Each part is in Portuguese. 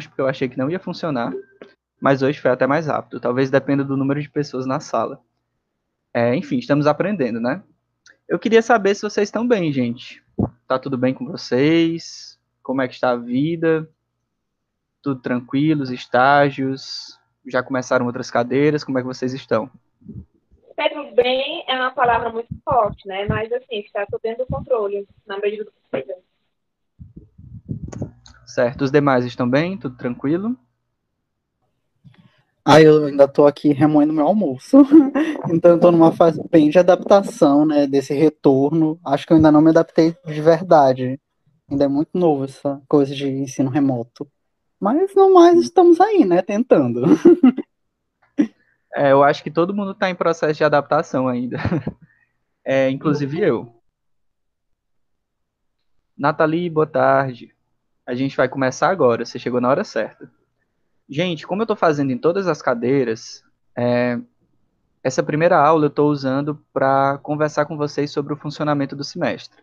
porque eu achei que não ia funcionar, mas hoje foi até mais rápido. Talvez dependa do número de pessoas na sala. É, enfim, estamos aprendendo, né? Eu queria saber se vocês estão bem, gente. Tá tudo bem com vocês? Como é que está a vida? Tudo tranquilo, os estágios? Já começaram outras cadeiras? Como é que vocês estão? Tudo bem é uma palavra muito forte, né? Mas assim, está tudo dentro do controle, na medida do possível. Certo. Os demais estão bem? Tudo tranquilo? Ah, eu ainda tô aqui remoendo meu almoço. então eu tô numa fase bem de adaptação, né, desse retorno. Acho que eu ainda não me adaptei de verdade. Ainda é muito novo essa coisa de ensino remoto. Mas no mais estamos aí, né, tentando. é, eu acho que todo mundo está em processo de adaptação ainda. É, inclusive eu. Nathalie, boa tarde. A gente vai começar agora, você chegou na hora certa. Gente, como eu estou fazendo em todas as cadeiras, é, essa primeira aula eu estou usando para conversar com vocês sobre o funcionamento do semestre.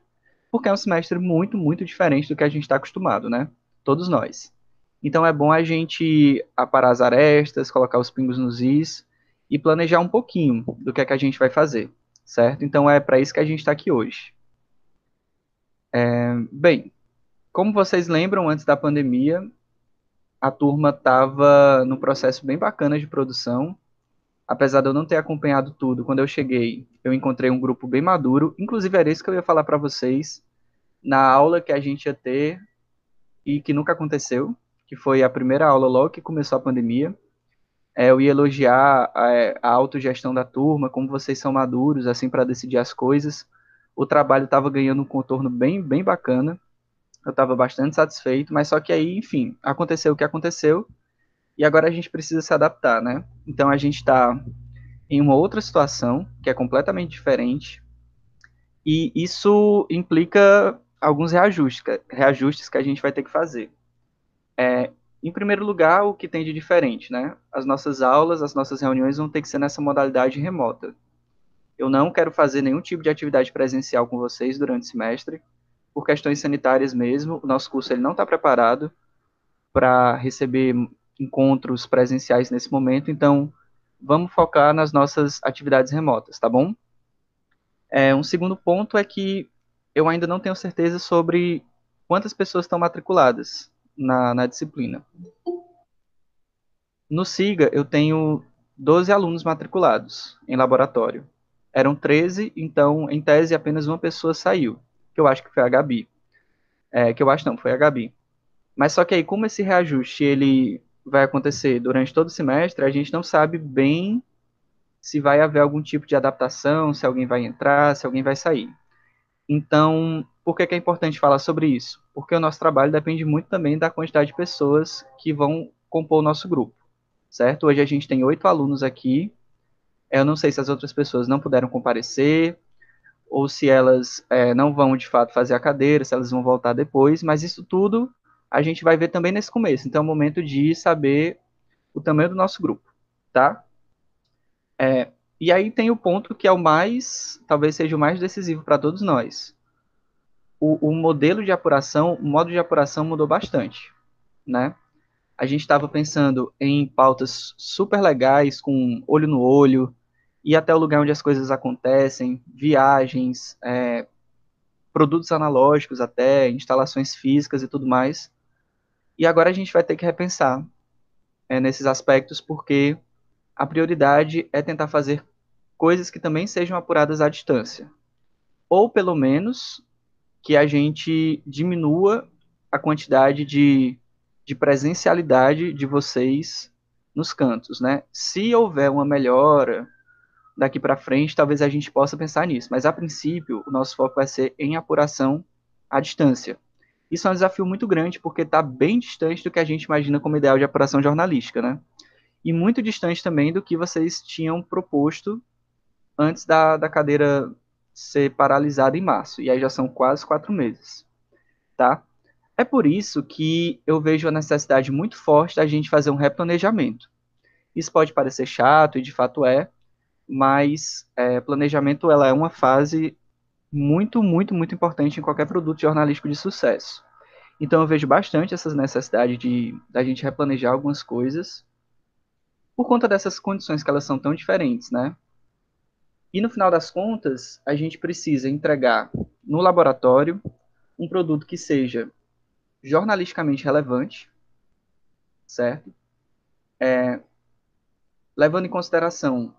Porque é um semestre muito, muito diferente do que a gente está acostumado, né? Todos nós. Então é bom a gente aparar as arestas, colocar os pingos nos is e planejar um pouquinho do que é que a gente vai fazer, certo? Então é para isso que a gente está aqui hoje. É, bem, como vocês lembram, antes da pandemia, a turma estava num processo bem bacana de produção. Apesar de eu não ter acompanhado tudo, quando eu cheguei, eu encontrei um grupo bem maduro. Inclusive, era isso que eu ia falar para vocês na aula que a gente ia ter e que nunca aconteceu, que foi a primeira aula logo que começou a pandemia. É, eu ia elogiar a, a autogestão da turma, como vocês são maduros, assim, para decidir as coisas. O trabalho estava ganhando um contorno bem, bem bacana eu estava bastante satisfeito, mas só que aí, enfim, aconteceu o que aconteceu e agora a gente precisa se adaptar, né? Então a gente está em uma outra situação que é completamente diferente e isso implica alguns reajustes, reajustes que a gente vai ter que fazer. É, em primeiro lugar, o que tem de diferente, né? As nossas aulas, as nossas reuniões vão ter que ser nessa modalidade remota. Eu não quero fazer nenhum tipo de atividade presencial com vocês durante o semestre por questões sanitárias mesmo, o nosso curso ele não está preparado para receber encontros presenciais nesse momento, então vamos focar nas nossas atividades remotas, tá bom? É, um segundo ponto é que eu ainda não tenho certeza sobre quantas pessoas estão matriculadas na, na disciplina. No SIGA, eu tenho 12 alunos matriculados em laboratório. Eram 13, então, em tese, apenas uma pessoa saiu que eu acho que foi a Gabi. É, que eu acho não, foi a Gabi. Mas só que aí, como esse reajuste ele vai acontecer durante todo o semestre, a gente não sabe bem se vai haver algum tipo de adaptação, se alguém vai entrar, se alguém vai sair. Então, por que, que é importante falar sobre isso? Porque o nosso trabalho depende muito também da quantidade de pessoas que vão compor o nosso grupo, certo? Hoje a gente tem oito alunos aqui. Eu não sei se as outras pessoas não puderam comparecer, ou se elas é, não vão de fato fazer a cadeira, se elas vão voltar depois, mas isso tudo a gente vai ver também nesse começo. Então é o momento de saber o tamanho do nosso grupo, tá? É, e aí tem o ponto que é o mais, talvez seja o mais decisivo para todos nós. O, o, modelo de apuração, o modo de apuração mudou bastante, né? A gente estava pensando em pautas super legais, com olho no olho, ir até o lugar onde as coisas acontecem, viagens, é, produtos analógicos até, instalações físicas e tudo mais. E agora a gente vai ter que repensar é, nesses aspectos, porque a prioridade é tentar fazer coisas que também sejam apuradas à distância. Ou, pelo menos, que a gente diminua a quantidade de, de presencialidade de vocês nos cantos, né? Se houver uma melhora, daqui para frente, talvez a gente possa pensar nisso. Mas, a princípio, o nosso foco vai ser em apuração à distância. Isso é um desafio muito grande, porque está bem distante do que a gente imagina como ideal de apuração jornalística, né? E muito distante também do que vocês tinham proposto antes da, da cadeira ser paralisada em março. E aí já são quase quatro meses, tá? É por isso que eu vejo a necessidade muito forte da gente fazer um replanejamento. Isso pode parecer chato, e de fato é, mas é, planejamento ela é uma fase muito, muito, muito importante em qualquer produto jornalístico de sucesso. Então eu vejo bastante essa necessidade de da gente replanejar algumas coisas por conta dessas condições que elas são tão diferentes, né? E no final das contas, a gente precisa entregar no laboratório um produto que seja jornalisticamente relevante, certo? É, levando em consideração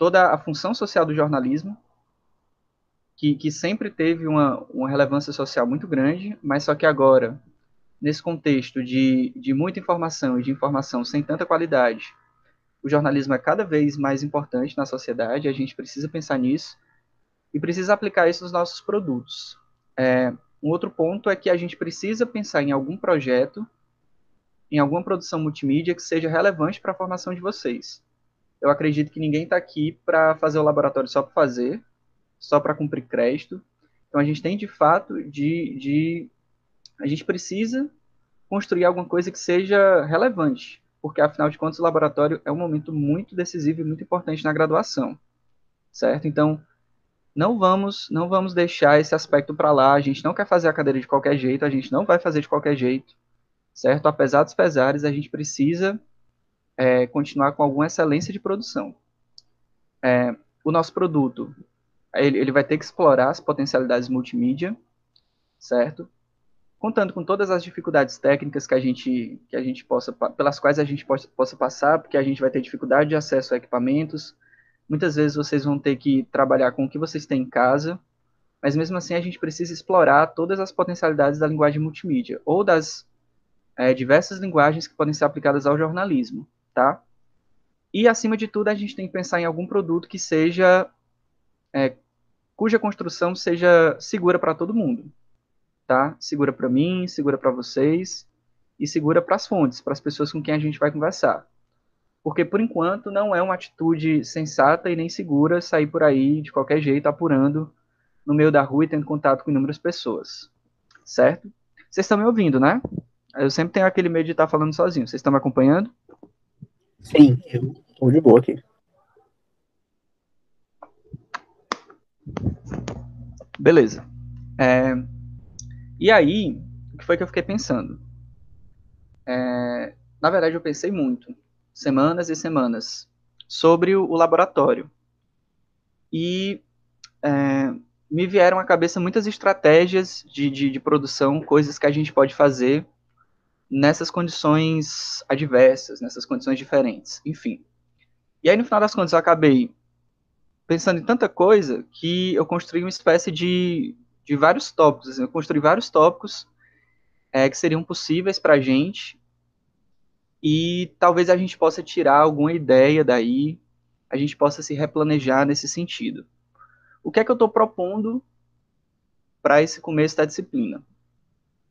toda a função social do jornalismo, que, que sempre teve uma, uma relevância social muito grande, mas só que agora, nesse contexto de, de muita informação e de informação sem tanta qualidade, o jornalismo é cada vez mais importante na sociedade, a gente precisa pensar nisso e precisa aplicar isso nos nossos produtos. É, um outro ponto é que a gente precisa pensar em algum projeto, em alguma produção multimídia que seja relevante para a formação de vocês. Eu acredito que ninguém está aqui para fazer o laboratório só para fazer, só para cumprir crédito. Então a gente tem de fato de, de a gente precisa construir alguma coisa que seja relevante, porque afinal de contas o laboratório é um momento muito decisivo e muito importante na graduação, certo? Então não vamos não vamos deixar esse aspecto para lá. A gente não quer fazer a cadeira de qualquer jeito, a gente não vai fazer de qualquer jeito, certo? Apesar dos pesares, a gente precisa é, continuar com alguma excelência de produção. É, o nosso produto ele, ele vai ter que explorar as potencialidades multimídia, certo? Contando com todas as dificuldades técnicas que a gente, que a gente possa, pelas quais a gente possa, possa passar, porque a gente vai ter dificuldade de acesso a equipamentos. Muitas vezes vocês vão ter que trabalhar com o que vocês têm em casa, mas mesmo assim a gente precisa explorar todas as potencialidades da linguagem multimídia, ou das é, diversas linguagens que podem ser aplicadas ao jornalismo, tá? E, acima de tudo, a gente tem que pensar em algum produto que seja é, cuja construção seja segura para todo mundo, tá? Segura para mim, segura para vocês e segura para as fontes, para as pessoas com quem a gente vai conversar. Porque por enquanto não é uma atitude sensata e nem segura sair por aí de qualquer jeito apurando no meio da rua e tendo contato com inúmeras pessoas, certo? Vocês estão me ouvindo, né? Eu sempre tenho aquele medo de estar falando sozinho. Vocês estão me acompanhando? Sim, eu de boa aqui. Beleza. É, e aí, o que foi que eu fiquei pensando? É, na verdade, eu pensei muito, semanas e semanas, sobre o, o laboratório. E é, me vieram à cabeça muitas estratégias de, de, de, produção, coisas que a gente pode fazer nessas condições adversas, nessas condições diferentes, enfim. E aí, no final das contas, eu acabei pensando em tanta coisa que eu construí uma espécie de, de vários tópicos. Assim, eu construí vários tópicos é, que seriam possíveis para a gente e talvez a gente possa tirar alguma ideia daí, a gente possa se replanejar nesse sentido. O que é que eu estou propondo para esse começo da disciplina?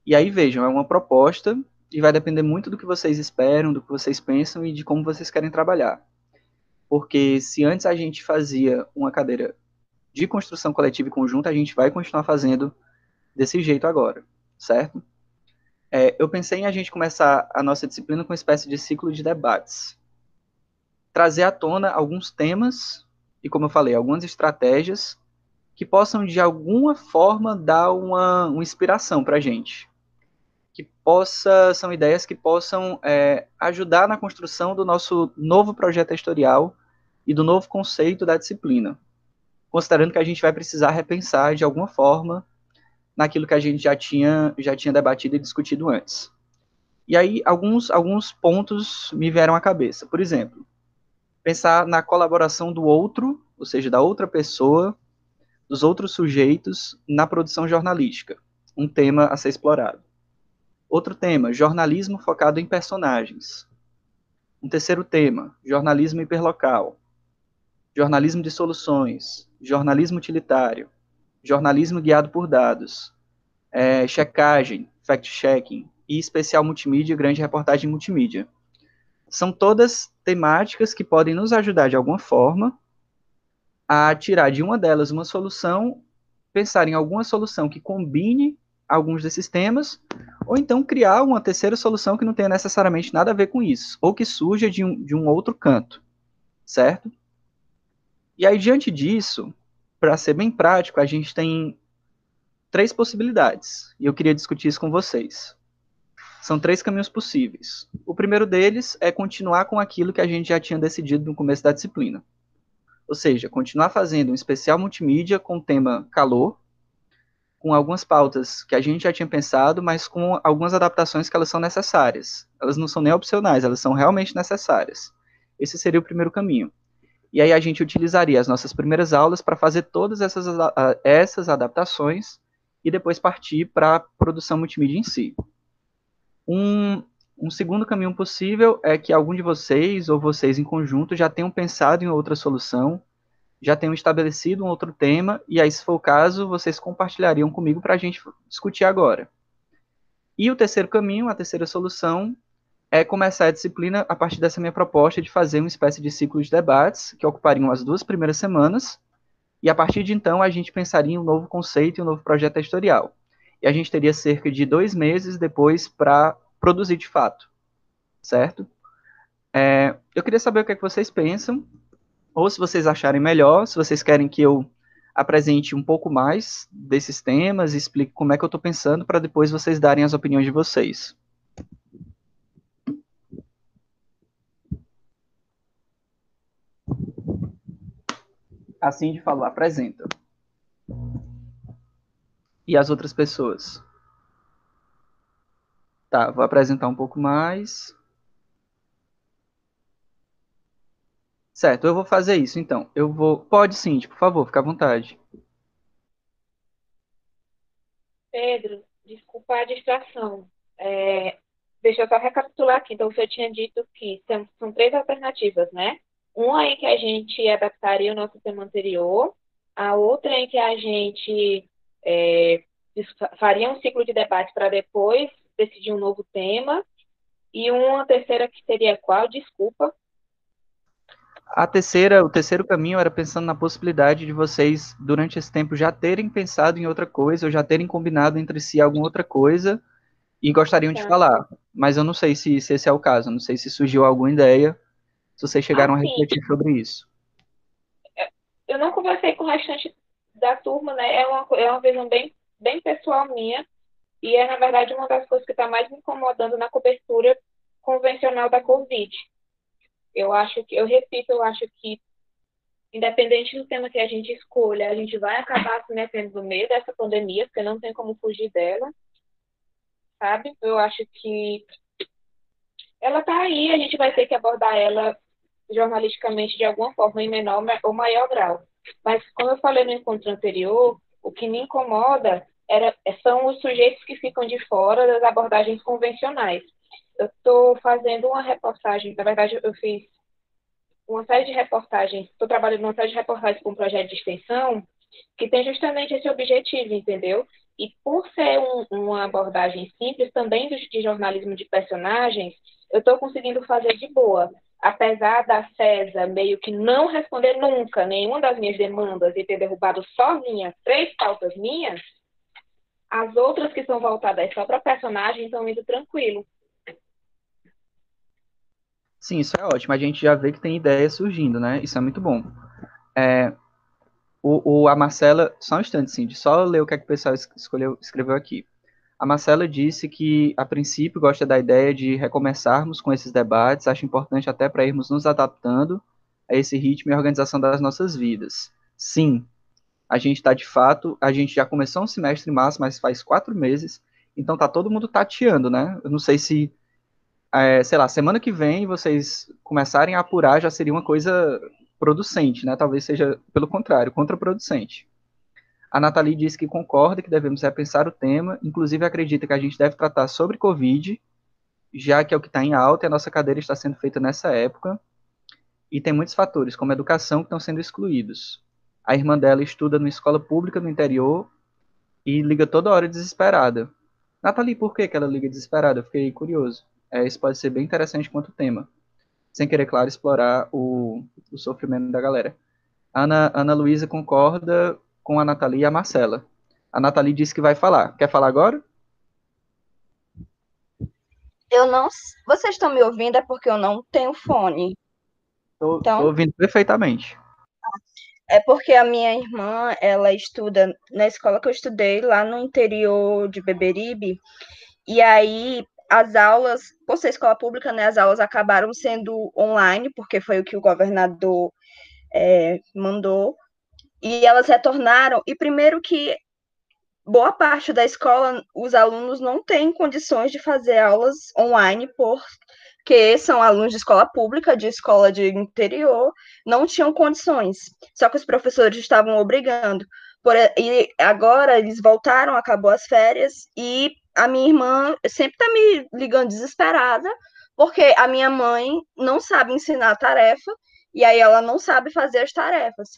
E aí vejam, é uma proposta e vai depender muito do que vocês esperam, do que vocês pensam e de como vocês querem trabalhar. Porque se antes a gente fazia uma cadeira de construção coletiva e conjunta, a gente vai continuar fazendo desse jeito agora, certo? É, eu pensei em a gente começar a nossa disciplina com uma espécie de ciclo de debates. Trazer à tona alguns temas e, como eu falei, algumas estratégias que possam, de alguma forma, dar uma, uma inspiração para a gente que possa são ideias que possam é, ajudar na construção do nosso novo projeto historial e do novo conceito da disciplina, considerando que a gente vai precisar repensar de alguma forma naquilo que a gente já tinha já tinha debatido e discutido antes. E aí alguns alguns pontos me vieram à cabeça. Por exemplo, pensar na colaboração do outro, ou seja, da outra pessoa, dos outros sujeitos na produção jornalística, um tema a ser explorado. Outro tema, jornalismo focado em personagens. Um terceiro tema, jornalismo hiperlocal. Jornalismo de soluções, jornalismo utilitário, jornalismo guiado por dados, é, checagem, fact-checking e especial multimídia grande reportagem multimídia. São todas temáticas que podem nos ajudar de alguma forma a tirar de uma delas uma solução, pensar em alguma solução que combine alguns desses temas, ou então criar uma terceira solução que não tenha necessariamente nada a ver com isso, ou que surja de um, de um outro canto, certo? E aí, diante disso, para ser bem prático, a gente tem três possibilidades e eu queria discutir isso com vocês. São três caminhos possíveis. O primeiro deles é continuar com aquilo que a gente já tinha decidido no começo da disciplina. Ou seja, continuar fazendo um especial multimídia com o tema calor, com algumas pautas que a gente já tinha pensado, mas com algumas adaptações que elas são necessárias. Elas não são nem opcionais, elas são realmente necessárias. Esse seria o primeiro caminho. E aí a gente utilizaria as nossas primeiras aulas para fazer todas essas, essas adaptações e depois partir para a produção multimídia em si. Um, um segundo caminho possível é que algum de vocês ou vocês em conjunto já tenham pensado em outra solução, já tenham estabelecido um outro tema, e aí, se for o caso, vocês compartilhariam comigo para a gente discutir agora. E o terceiro caminho, a terceira solução, é começar a disciplina a partir dessa minha proposta de fazer uma espécie de ciclo de debates que ocupariam as duas primeiras semanas, e a partir de então a gente pensaria em um novo conceito e um novo projeto editorial. E a gente teria cerca de dois meses depois para produzir de fato, certo? É, eu queria saber o que, é que vocês pensam, ou se vocês acharem melhor, se vocês querem que eu apresente um pouco mais desses temas, explique como é que eu estou pensando, para depois vocês darem as opiniões de vocês. Assim de falou, apresenta. E as outras pessoas? Tá, vou apresentar um pouco mais. Certo, eu vou fazer isso então. Eu vou. Pode sim, por favor, fica à vontade. Pedro, desculpa a distração. É, deixa eu só recapitular aqui. Então, você tinha dito que são, são três alternativas, né? Uma em que a gente adaptaria o nosso tema anterior, a outra em que a gente é, faria um ciclo de debate para depois decidir um novo tema, e uma terceira que seria qual? Desculpa. A terceira, o terceiro caminho era pensando na possibilidade de vocês, durante esse tempo, já terem pensado em outra coisa, ou já terem combinado entre si alguma outra coisa, e gostariam tá. de falar. Mas eu não sei se, se, esse é o caso, não sei se surgiu alguma ideia se vocês chegaram assim, a refletir sobre isso. Eu não conversei com o restante da turma, né? É uma, é uma visão bem, bem pessoal minha. E é, na verdade, uma das coisas que está mais me incomodando na cobertura convencional da Covid. Eu acho que, eu repito, eu acho que, independente do tema que a gente escolha, a gente vai acabar se metendo no meio dessa pandemia, porque não tem como fugir dela. Sabe? Eu acho que ela está aí, a gente vai ter que abordar ela jornalisticamente de alguma forma em menor ou maior grau. Mas, como eu falei no encontro anterior, o que me incomoda era, são os sujeitos que ficam de fora das abordagens convencionais. Eu estou fazendo uma reportagem, na verdade, eu fiz uma série de reportagens, estou trabalhando numa série de reportagens com um projeto de extensão que tem justamente esse objetivo, entendeu? E por ser um, uma abordagem simples, também de jornalismo de personagens, eu estou conseguindo fazer de boa apesar da César meio que não responder nunca nenhuma das minhas demandas e ter derrubado sozinha três pautas minhas, as outras que são voltadas só para personagem estão indo tranquilo. Sim, isso é ótimo. A gente já vê que tem ideias surgindo, né? Isso é muito bom. É, o, o, a Marcela, só um instante, de só ler o que, é que o pessoal escolheu, escreveu aqui. A Marcela disse que, a princípio, gosta da ideia de recomeçarmos com esses debates, acha importante até para irmos nos adaptando a esse ritmo e organização das nossas vidas. Sim, a gente está de fato, a gente já começou um semestre em março, mas faz quatro meses, então tá todo mundo tateando, né? Eu não sei se, é, sei lá, semana que vem vocês começarem a apurar já seria uma coisa producente, né? Talvez seja, pelo contrário, contraproducente. A Nathalie disse que concorda que devemos repensar o tema, inclusive acredita que a gente deve tratar sobre Covid, já que é o que está em alta e a nossa cadeira está sendo feita nessa época. E tem muitos fatores, como educação, que estão sendo excluídos. A irmã dela estuda numa escola pública no interior e liga toda hora desesperada. Nathalie, por que, que ela liga desesperada? Eu fiquei curioso. É, isso pode ser bem interessante quanto tema. Sem querer, claro, explorar o, o sofrimento da galera. Ana, Ana Luísa concorda com a Nathalie e a Marcela. A Nathalie disse que vai falar. Quer falar agora? Eu não. Vocês estão me ouvindo? É porque eu não tenho fone. Estou então... ouvindo perfeitamente. é porque a minha irmã, ela estuda na escola que eu estudei, lá no interior de Beberibe, e aí as aulas, por ser escola pública, né, as aulas acabaram sendo online, porque foi o que o governador é, mandou, e elas retornaram, e primeiro que boa parte da escola, os alunos não têm condições de fazer aulas online porque são alunos de escola pública, de escola de interior, não tinham condições. Só que os professores estavam obrigando. Por, e agora eles voltaram, acabou as férias, e a minha irmã sempre está me ligando desesperada, porque a minha mãe não sabe ensinar a tarefa, e aí ela não sabe fazer as tarefas.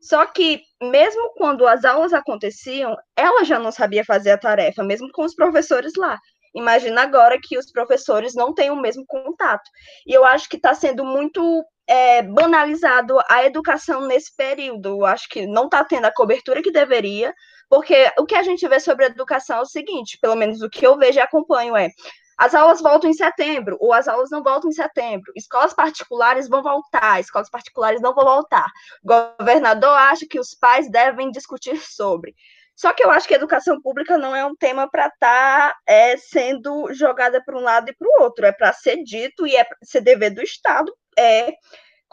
Só que, mesmo quando as aulas aconteciam, ela já não sabia fazer a tarefa, mesmo com os professores lá. Imagina agora que os professores não têm o mesmo contato. E eu acho que está sendo muito é, banalizado a educação nesse período. Eu acho que não está tendo a cobertura que deveria, porque o que a gente vê sobre a educação é o seguinte: pelo menos o que eu vejo e acompanho é as aulas voltam em setembro, ou as aulas não voltam em setembro. Escolas particulares vão voltar, escolas particulares não vão voltar. O governador acha que os pais devem discutir sobre. Só que eu acho que a educação pública não é um tema para estar tá, é, sendo jogada para um lado e para o outro. É para ser dito e é ser dever do Estado é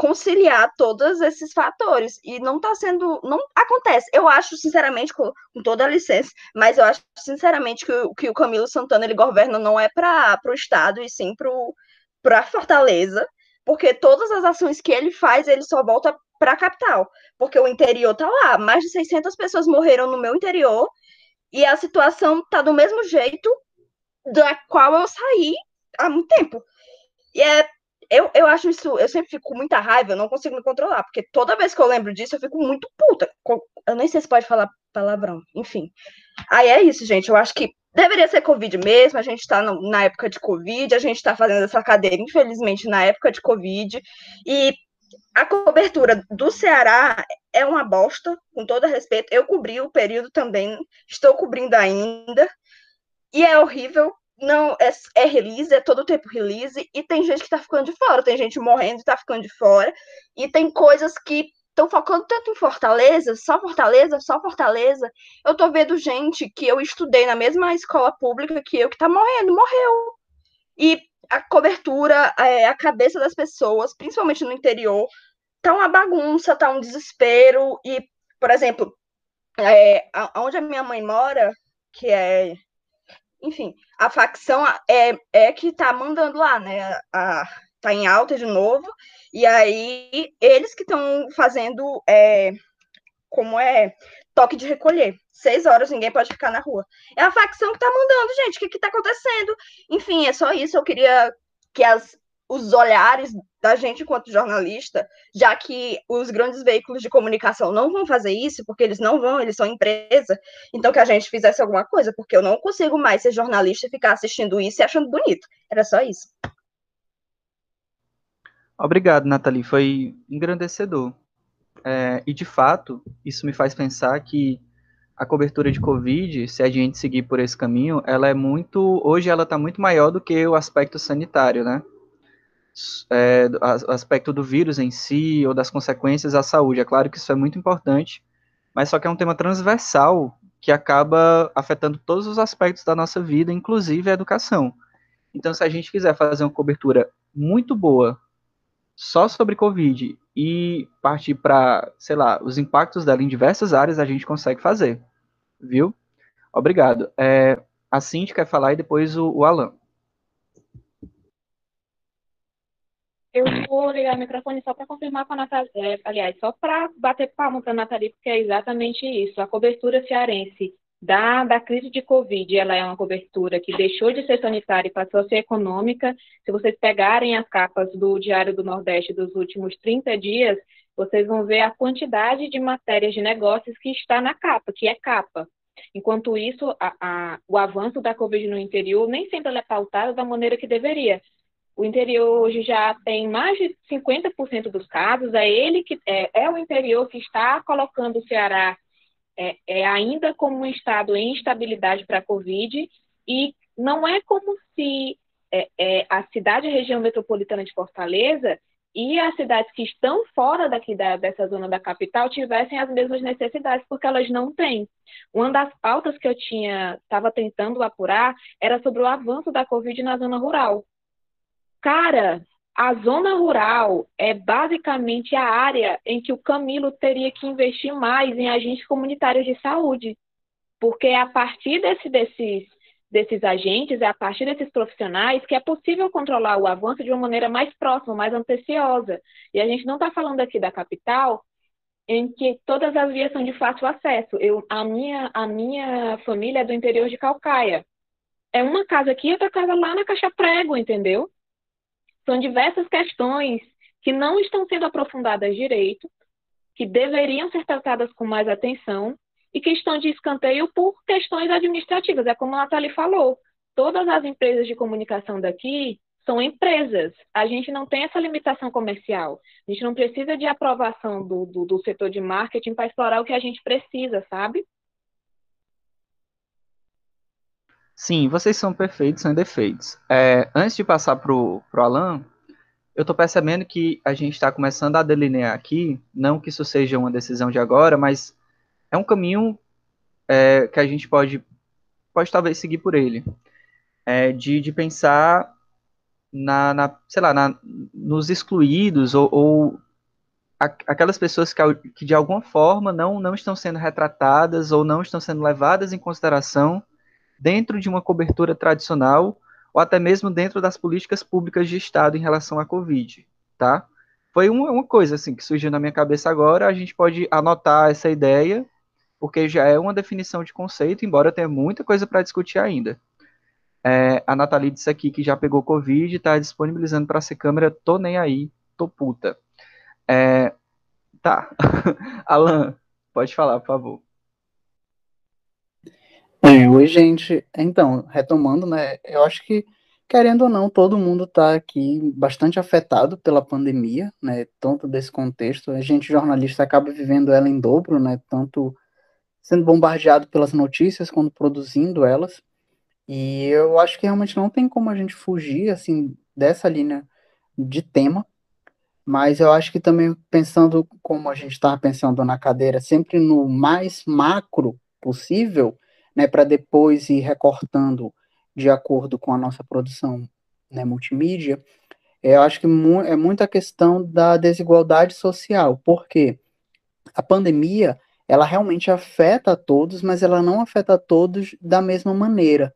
conciliar todos esses fatores e não está sendo, não acontece. Eu acho, sinceramente, com, com, toda a licença, mas eu acho, sinceramente, que o, que o Camilo Santana ele governa não é para o Estado e sim para Fortaleza, porque todas as ações que ele faz, ele só volta para a capital, porque o interior tá lá, mais de 600 pessoas morreram no meu interior e a situação tá do mesmo jeito da qual eu saí há muito tempo. E é eu, eu acho isso, eu sempre fico com muita raiva, eu não consigo me controlar, porque toda vez que eu lembro disso, eu fico muito puta. Eu nem sei se pode falar palavrão, enfim. Aí é isso, gente. Eu acho que deveria ser Covid mesmo, a gente está na época de Covid, a gente está fazendo essa cadeira, infelizmente, na época de Covid, e a cobertura do Ceará é uma bosta, com todo respeito. Eu cobri o período também, estou cobrindo ainda, e é horrível, não é, é release, é todo tempo release, e tem gente que tá ficando de fora, tem gente morrendo e tá ficando de fora, e tem coisas que estão focando tanto em Fortaleza, só Fortaleza, só Fortaleza. Eu tô vendo gente que eu estudei na mesma escola pública que eu, que tá morrendo, morreu. E a cobertura, é, a cabeça das pessoas, principalmente no interior, tá uma bagunça, tá um desespero, e, por exemplo, é, onde a minha mãe mora, que é enfim, a facção é, é que tá mandando lá, né? A, tá em alta de novo, e aí eles que estão fazendo é, como é toque de recolher. Seis horas ninguém pode ficar na rua. É a facção que tá mandando, gente. O que, que tá acontecendo? Enfim, é só isso. Eu queria que as, os olhares da gente enquanto jornalista, já que os grandes veículos de comunicação não vão fazer isso, porque eles não vão, eles são empresa, então que a gente fizesse alguma coisa, porque eu não consigo mais ser jornalista e ficar assistindo isso e achando bonito. Era só isso. Obrigado, Nathalie, foi engrandecedor. É, e de fato, isso me faz pensar que a cobertura de Covid, se a gente seguir por esse caminho, ela é muito. Hoje ela está muito maior do que o aspecto sanitário, né? É, aspecto do vírus em si ou das consequências à saúde. É claro que isso é muito importante, mas só que é um tema transversal que acaba afetando todos os aspectos da nossa vida, inclusive a educação. Então, se a gente quiser fazer uma cobertura muito boa só sobre Covid e partir para, sei lá, os impactos dela em diversas áreas, a gente consegue fazer, viu? Obrigado. É, a Cindy quer falar e depois o, o Alan. Eu vou ligar o microfone só para confirmar com a Nathalie, é, aliás, só para bater palma para a Nathalie, porque é exatamente isso. A cobertura cearense da, da crise de Covid, ela é uma cobertura que deixou de ser sanitária e passou a ser econômica. Se vocês pegarem as capas do Diário do Nordeste dos últimos 30 dias, vocês vão ver a quantidade de matérias de negócios que está na capa, que é capa. Enquanto isso, a, a, o avanço da Covid no interior nem sempre é pautado da maneira que deveria. O interior hoje já tem mais de 50% dos casos, é ele que é, é, o interior que está colocando o Ceará é, é ainda como um estado em instabilidade para a Covid, e não é como se é, é, a cidade e região metropolitana de Fortaleza e as cidades que estão fora daqui da, dessa zona da capital tivessem as mesmas necessidades, porque elas não têm. Uma das pautas que eu tinha estava tentando apurar era sobre o avanço da Covid na zona rural. Cara, a zona rural é basicamente a área em que o Camilo teria que investir mais em agentes comunitários de saúde, porque é a partir desse, desses desses agentes, é a partir desses profissionais que é possível controlar o avanço de uma maneira mais próxima, mais anteciosa. E a gente não está falando aqui da capital, em que todas as vias são de fácil acesso. Eu, a, minha, a minha família é do interior de Calcaia. É uma casa aqui e outra casa lá na Caixa Prego, entendeu? São diversas questões que não estão sendo aprofundadas direito, que deveriam ser tratadas com mais atenção e que estão de escanteio por questões administrativas. É como a Nathalie falou, todas as empresas de comunicação daqui são empresas. A gente não tem essa limitação comercial. A gente não precisa de aprovação do, do, do setor de marketing para explorar o que a gente precisa, sabe? Sim, vocês são perfeitos sem defeitos. É, antes de passar para o Alan, eu estou percebendo que a gente está começando a delinear aqui, não que isso seja uma decisão de agora, mas é um caminho é, que a gente pode, pode talvez seguir por ele, é, de, de pensar na, na, sei lá, na, nos excluídos ou, ou aquelas pessoas que, que, de alguma forma não, não estão sendo retratadas ou não estão sendo levadas em consideração dentro de uma cobertura tradicional ou até mesmo dentro das políticas públicas de Estado em relação à Covid, tá? Foi uma, uma coisa assim que surgiu na minha cabeça agora, a gente pode anotar essa ideia porque já é uma definição de conceito, embora tenha muita coisa para discutir ainda. É, a Nathalie disse aqui que já pegou Covid e está disponibilizando para ser câmera, tô nem aí, tô puta. É, tá. Alan, pode falar, por favor. É, oi, gente. Então, retomando, né, eu acho que, querendo ou não, todo mundo está aqui bastante afetado pela pandemia, né, tanto desse contexto. A gente, jornalista, acaba vivendo ela em dobro, né, tanto sendo bombardeado pelas notícias quando produzindo elas. E eu acho que realmente não tem como a gente fugir assim dessa linha de tema. Mas eu acho que também pensando como a gente estava pensando na cadeira, sempre no mais macro possível, né, para depois ir recortando de acordo com a nossa produção né, multimídia, eu acho que mu é muita questão da desigualdade social, porque a pandemia ela realmente afeta a todos, mas ela não afeta a todos da mesma maneira,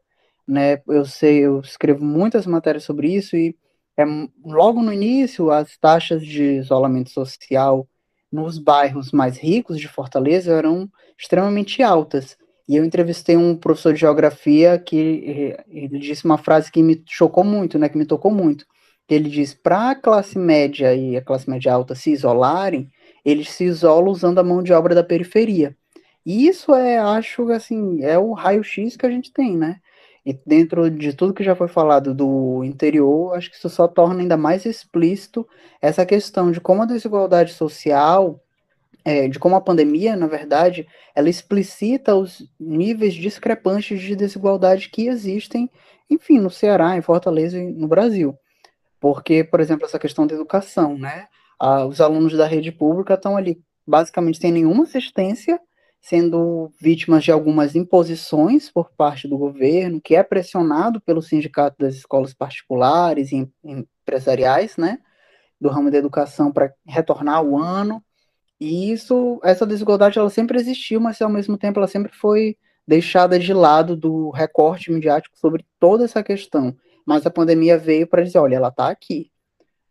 né? Eu sei, eu escrevo muitas matérias sobre isso e é, logo no início as taxas de isolamento social nos bairros mais ricos de Fortaleza eram extremamente altas. E eu entrevistei um professor de geografia que ele disse uma frase que me chocou muito, né, que me tocou muito. Ele diz: para a classe média e a classe média alta se isolarem, eles se isolam usando a mão de obra da periferia. E isso é, acho, assim, é o raio-x que a gente tem, né? E dentro de tudo que já foi falado do interior, acho que isso só torna ainda mais explícito essa questão de como a desigualdade social, é, de como a pandemia, na verdade, ela explicita os níveis discrepantes de desigualdade que existem, enfim, no Ceará, em Fortaleza e no Brasil. Porque, por exemplo, essa questão da educação, né? os alunos da rede pública estão ali basicamente sem nenhuma assistência, sendo vítimas de algumas imposições por parte do governo, que é pressionado pelo sindicato das escolas particulares e empresariais, né, do ramo da educação para retornar ao ano. E isso, essa desigualdade, ela sempre existiu, mas ao mesmo tempo ela sempre foi deixada de lado do recorte midiático sobre toda essa questão. Mas a pandemia veio para dizer, olha, ela está aqui,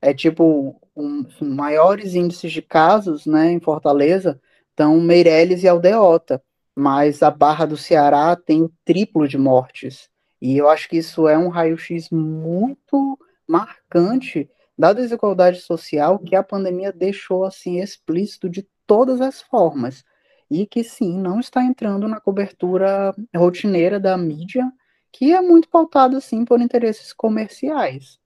é tipo, um, maiores índices de casos, né, em Fortaleza, estão Meireles e Aldeota, mas a Barra do Ceará tem o triplo de mortes. E eu acho que isso é um raio-x muito marcante da desigualdade social que a pandemia deixou assim explícito de todas as formas e que sim não está entrando na cobertura rotineira da mídia que é muito pautada assim por interesses comerciais.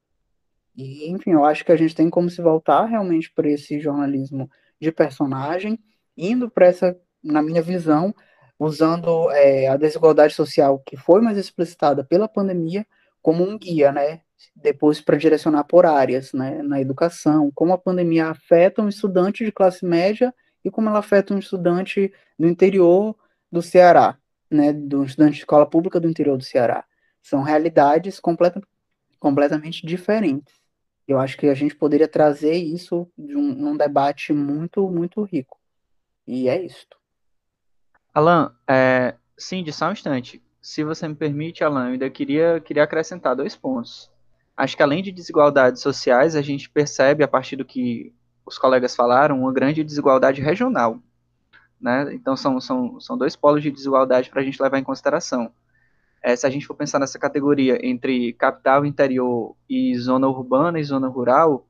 E, enfim, eu acho que a gente tem como se voltar realmente para esse jornalismo de personagem, indo para essa, na minha visão, usando é, a desigualdade social que foi mais explicitada pela pandemia como um guia, né? Depois para direcionar por áreas, né, na educação, como a pandemia afeta um estudante de classe média e como ela afeta um estudante do interior do Ceará, né, do estudante de escola pública do interior do Ceará. São realidades completa, completamente diferentes. Eu acho que a gente poderia trazer isso de um, num debate muito, muito rico. E é isto. Alan, é, sim, de só um instante. Se você me permite, Alan, eu ainda queria, queria acrescentar dois pontos. Acho que além de desigualdades sociais, a gente percebe, a partir do que os colegas falaram, uma grande desigualdade regional. Né? Então, são, são, são dois polos de desigualdade para a gente levar em consideração. É, se a gente for pensar nessa categoria entre capital, interior e zona urbana e zona rural,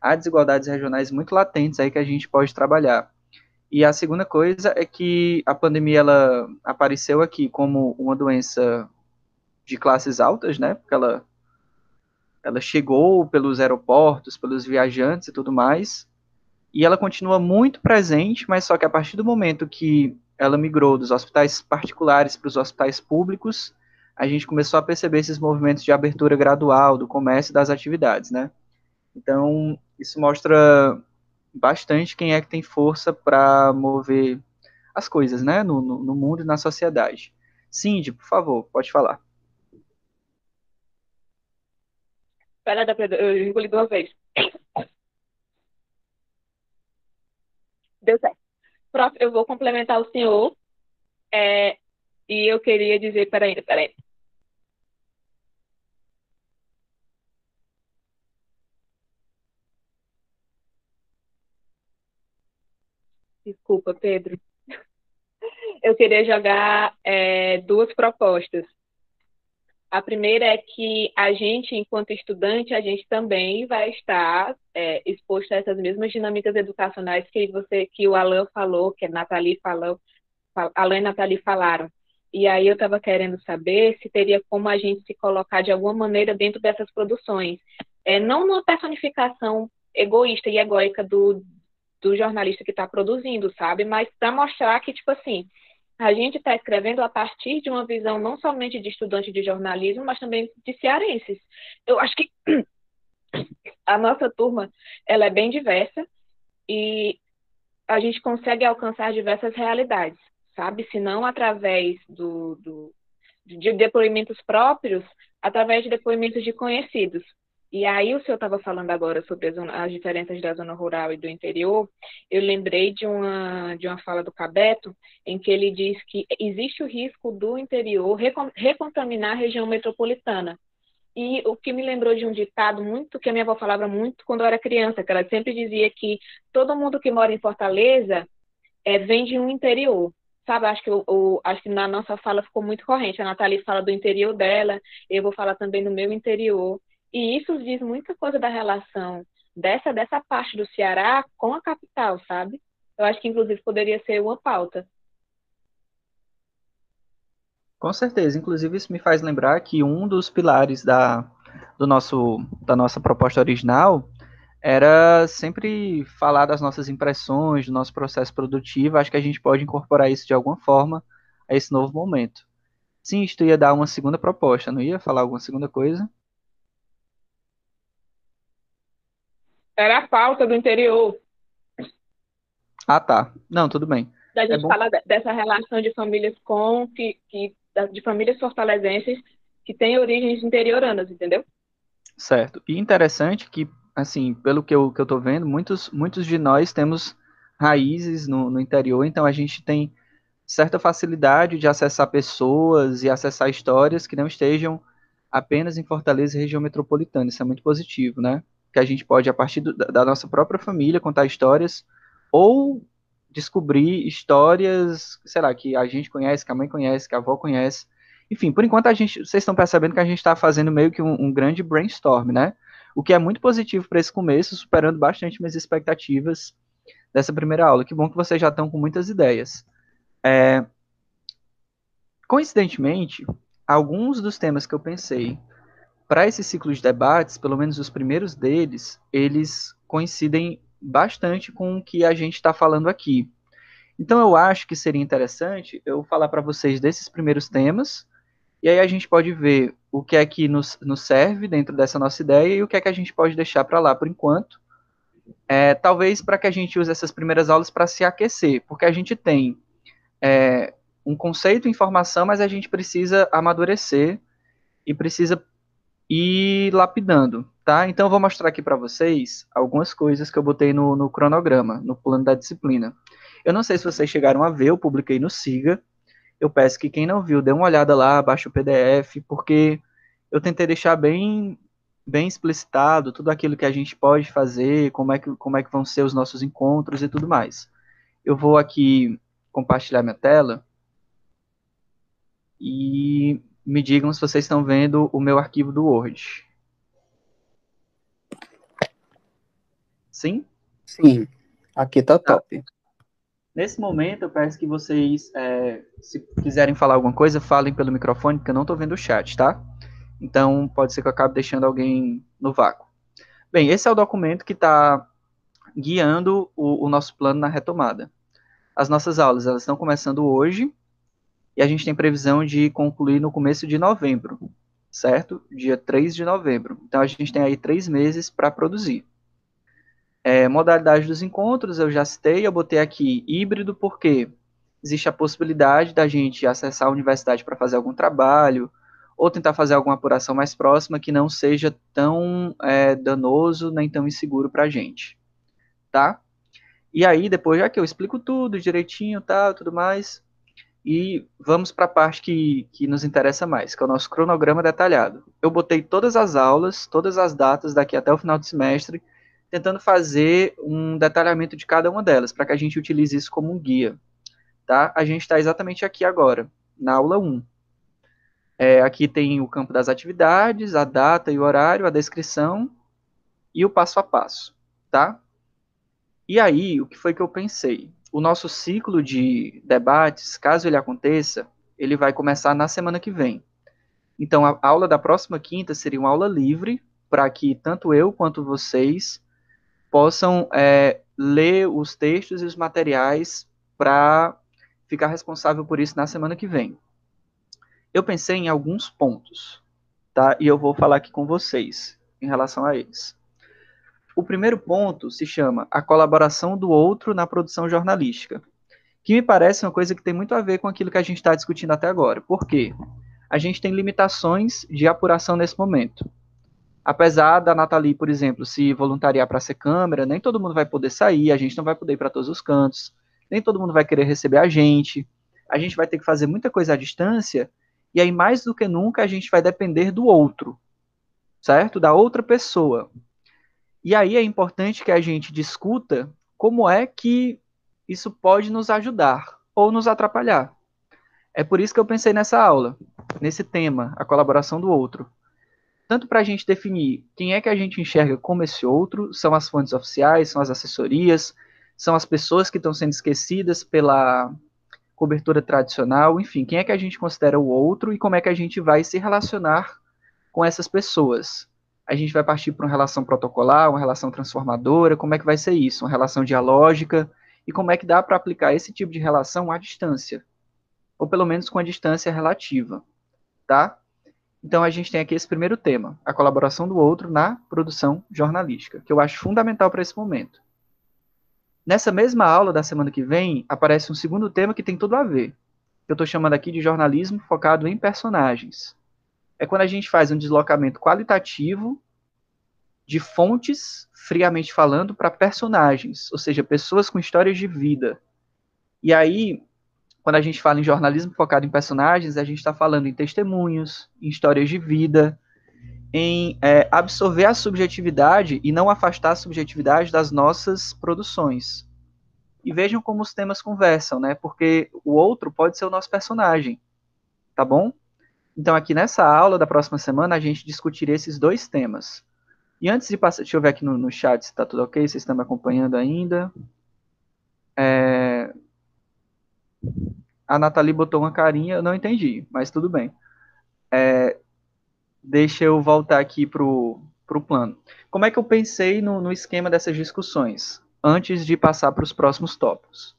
há desigualdades regionais muito latentes aí que a gente pode trabalhar. E a segunda coisa é que a pandemia ela apareceu aqui como uma doença de classes altas, né? Porque ela ela chegou pelos aeroportos, pelos viajantes e tudo mais, e ela continua muito presente, mas só que a partir do momento que ela migrou dos hospitais particulares para os hospitais públicos, a gente começou a perceber esses movimentos de abertura gradual do comércio e das atividades, né? Então, isso mostra bastante quem é que tem força para mover as coisas, né, no, no, no mundo e na sociedade. Cindy, por favor, pode falar. Pera, eu engoli duas vezes. Deu certo. Prof, eu vou complementar o senhor. É, e eu queria dizer, peraí, peraí. Desculpa, Pedro. Eu queria jogar é, duas propostas. A primeira é que a gente, enquanto estudante, a gente também vai estar é, exposto a essas mesmas dinâmicas educacionais que você, que o Alan falou, que a Nathalie falou, Alan e Nathalie falaram. E aí eu estava querendo saber se teria como a gente se colocar de alguma maneira dentro dessas produções. É, não numa personificação egoísta e egóica do, do jornalista que está produzindo, sabe? Mas para mostrar que, tipo assim, a gente está escrevendo a partir de uma visão não somente de estudante de jornalismo, mas também de cearenses. Eu acho que a nossa turma ela é bem diversa e a gente consegue alcançar diversas realidades, sabe? Se não através do, do, de depoimentos próprios, através de depoimentos de conhecidos. E aí, o senhor estava falando agora sobre as, as, diferenças da zona rural e do interior. Eu lembrei de uma, de uma fala do Cabeto, em que ele diz que existe o risco do interior recontaminar a região metropolitana. E o que me lembrou de um ditado muito que a minha avó falava muito quando eu era criança, que ela sempre dizia que todo mundo que mora em Fortaleza é, vem de um interior sabe, acho que, eu, acho que na nossa fala ficou muito corrente. A Nathalie fala do interior dela, eu vou falar também do meu interior. E isso diz muita coisa da relação dessa, dessa parte do Ceará com a capital, sabe? Eu acho que, inclusive, poderia ser uma pauta. Com certeza. Inclusive, isso me faz lembrar que um dos pilares da, do nosso, da nossa proposta original era sempre falar das nossas impressões, do nosso processo produtivo. Acho que a gente pode incorporar isso de alguma forma a esse novo momento. Sim, isto ia dar uma segunda proposta, não ia falar alguma segunda coisa? Era a pauta do interior. Ah, tá. Não, tudo bem. Da gente é falar dessa relação de famílias com que, que de famílias fortalezenses que têm origens interioranas, entendeu? Certo. E interessante que, assim, pelo que eu, que eu tô vendo, muitos, muitos de nós temos raízes no, no interior, então a gente tem certa facilidade de acessar pessoas e acessar histórias que não estejam apenas em Fortaleza e região metropolitana. Isso é muito positivo, né? Que a gente pode, a partir do, da nossa própria família, contar histórias, ou descobrir histórias, sei lá, que a gente conhece, que a mãe conhece, que a avó conhece. Enfim, por enquanto a gente, vocês estão percebendo que a gente está fazendo meio que um, um, grande brainstorm, né? O que é muito positivo para esse começo, superando bastante minhas expectativas dessa primeira aula. Que bom que vocês já estão com muitas ideias. É, coincidentemente, alguns dos temas que eu pensei para esse ciclo de debates, pelo menos os primeiros deles, eles coincidem bastante com o que a gente está falando aqui. Então eu acho que seria interessante eu falar para vocês desses primeiros temas, e aí a gente pode ver o que é que nos, nos serve dentro dessa nossa ideia e o que é que a gente pode deixar para lá por enquanto. É, talvez para que a gente use essas primeiras aulas para se aquecer, porque a gente tem é, um conceito, informação, mas a gente precisa amadurecer e precisa ir lapidando, tá? Então eu vou mostrar aqui para vocês algumas coisas que eu botei no, no cronograma, no plano da disciplina. Eu não sei se vocês chegaram a ver, eu publiquei no Siga. Eu peço que quem não viu dê uma olhada lá, baixe o PDF, porque eu tentei deixar bem bem explicitado tudo aquilo que a gente pode fazer, como é que, como é que vão ser os nossos encontros e tudo mais. Eu vou aqui compartilhar minha tela e me digam se vocês estão vendo o meu arquivo do Word. Sim? Sim, aqui tá, tá. top. Nesse momento, eu peço que vocês, é, se quiserem falar alguma coisa, falem pelo microfone, porque eu não estou vendo o chat, tá? Então, pode ser que eu acabe deixando alguém no vácuo. Bem, esse é o documento que está guiando o, o, nosso plano na retomada. As nossas aulas, elas estão começando hoje, e a gente tem previsão de concluir no começo de novembro, certo? Dia 3 de novembro. Então, a gente tem aí três meses para produzir. É, modalidade dos encontros, eu já citei, eu botei aqui híbrido, porque existe a possibilidade da gente acessar a universidade para fazer algum trabalho, ou tentar fazer alguma apuração mais próxima que não seja tão é, danoso nem tão inseguro para a gente, tá? E aí, depois, já que eu explico tudo direitinho, tá, tudo mais, e vamos para a parte que, que nos interessa mais, que é o nosso cronograma detalhado. Eu botei todas as aulas, todas as datas daqui até o final do semestre, tentando fazer um detalhamento de cada uma delas, para que a gente utilize isso como um guia. Tá? A gente está exatamente aqui agora, na aula 1. É, aqui tem o campo das atividades, a data e o horário, a descrição e o passo a passo. Tá? E aí, o que foi que eu pensei? O nosso ciclo de debates, caso ele aconteça, ele vai começar na semana que vem. Então, a aula da próxima quinta seria uma aula livre, para que tanto eu quanto vocês possam é, ler os textos e os materiais para ficar responsável por isso na semana que vem. Eu pensei em alguns pontos, tá? E eu vou falar aqui com vocês em relação a eles. O primeiro ponto se chama a colaboração do outro na produção jornalística, que me parece uma coisa que tem muito a ver com aquilo que a gente está discutindo até agora. Por quê? A gente tem limitações de apuração nesse momento apesar da Nathalie, por exemplo, se voluntariar para ser câmera, nem todo mundo vai poder sair, a gente não vai poder ir para todos os cantos, nem todo mundo vai querer receber a gente, a gente vai ter que fazer muita coisa à distância, e aí mais do que nunca a gente vai depender do outro, certo? Da outra pessoa. E aí é importante que a gente discuta como é que isso pode nos ajudar ou nos atrapalhar. É por isso que eu pensei nessa aula, nesse tema, a colaboração do outro tanto para a gente definir quem é que a gente enxerga como esse outro, são as fontes oficiais, são as assessorias, são as pessoas que estão sendo esquecidas pela cobertura tradicional, enfim, quem é que a gente considera o outro e como é que a gente vai se relacionar com essas pessoas. A gente vai partir para uma relação protocolar, uma relação transformadora, como é que vai ser isso? Uma relação dialógica, e como é que dá para aplicar esse tipo de relação à distância, ou pelo menos com a distância relativa, tá? Então a gente tem aqui esse primeiro tema, a colaboração do outro na produção jornalística, que eu acho fundamental para esse momento. Nessa mesma aula da semana que vem, aparece um segundo tema que tem tudo a ver, eu estou chamando aqui de jornalismo focado em personagens. É quando a gente faz um deslocamento qualitativo de fontes, friamente falando, para personagens, ou seja, pessoas com histórias de vida. E aí, quando a gente fala em jornalismo focado em personagens, a gente está falando em testemunhos, em histórias de vida, em é, absorver a subjetividade e não afastar a subjetividade das nossas produções. E vejam como os temas conversam, né? Porque o outro pode ser o nosso personagem, tá bom? Então, aqui nessa aula da próxima semana, a gente discutirá esses dois temas. E antes de passar, deixa eu ver aqui no, no chat se está tudo ok, vocês estão me acompanhando ainda. É, a Nathalie botou uma carinha, eu não entendi, mas tudo bem. É, deixa eu voltar aqui para o plano. Como é que eu pensei no, no esquema dessas discussões, antes de passar para os próximos tópicos?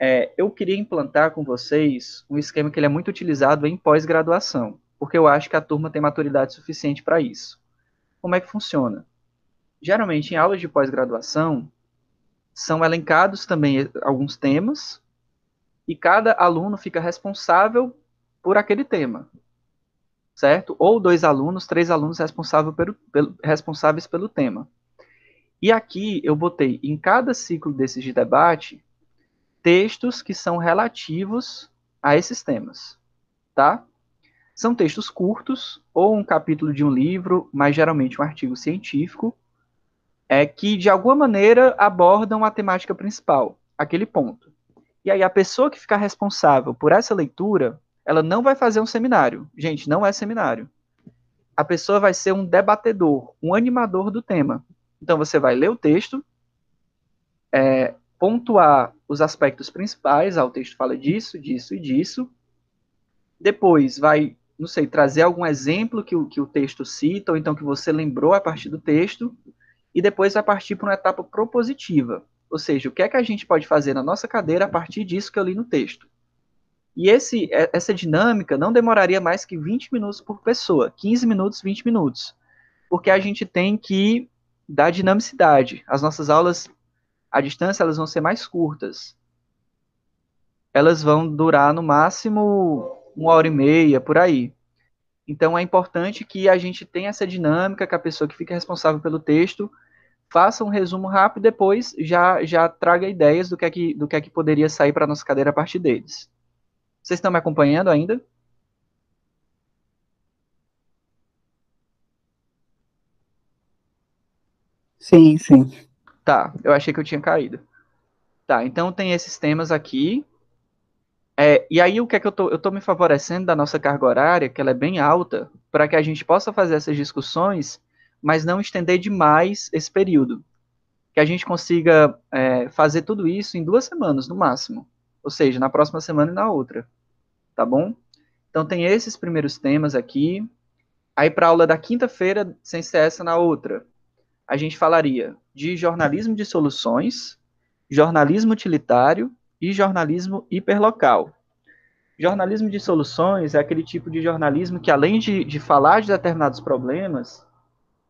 É, eu queria implantar com vocês um esquema que ele é muito utilizado em pós-graduação. porque eu acho que a turma tem maturidade suficiente para isso. Como é que funciona? Geralmente, em aulas de pós-graduação, são elencados também alguns temas, e cada aluno fica responsável por aquele tema, certo? Ou dois alunos, três alunos responsável pelo, pelo, responsáveis pelo tema. E aqui eu botei em cada ciclo desses de debate textos que são relativos a esses temas, tá? São textos curtos, ou um capítulo de um livro, mas geralmente um artigo científico, é que de alguma maneira abordam a temática principal, aquele ponto. E aí a pessoa que ficar responsável por essa leitura, ela não vai fazer um seminário. Gente, não é seminário. A pessoa vai ser um debatedor, um animador do tema. Então você vai ler o texto, é, pontuar os aspectos principais, ah, o texto fala disso, disso e disso. Depois vai, não sei, trazer algum exemplo que o, que o texto cita, ou então que você lembrou a partir do texto, e depois vai partir para uma etapa propositiva. Ou seja, o que é que a gente pode fazer na nossa cadeira a partir disso que eu li no texto? E esse, é, essa dinâmica não demoraria mais que 20 minutos por pessoa, 15 minutos, 20 minutos. Porque a gente tem que dar dinamicidade. As nossas aulas à distância elas vão ser mais curtas. Elas vão durar no máximo uma hora e meia, por aí. Então é importante que a gente tenha essa dinâmica, que a pessoa que fica responsável pelo texto faça um resumo rápido e depois já, já traga ideias do que é que, do que, é que poderia sair para a nossa cadeira a partir deles. Vocês estão me acompanhando ainda? Sim, sim. Tá, eu achei que eu tinha caído. Tá, então tem esses temas aqui. É, e aí o que é que eu tô, eu tô me favorecendo da nossa carga horária, que ela é bem alta, para que a gente possa fazer essas discussões mas não estender demais esse período. Que a gente consiga é, fazer tudo isso em duas semanas, no máximo. Ou seja, na próxima semana e na outra. Tá bom? Então, tem esses primeiros temas aqui. Aí, para aula da quinta-feira, sem ser essa na outra, a gente falaria de jornalismo de soluções, jornalismo utilitário e jornalismo hiperlocal. Jornalismo de soluções é aquele tipo de jornalismo que, além de, de falar de determinados problemas,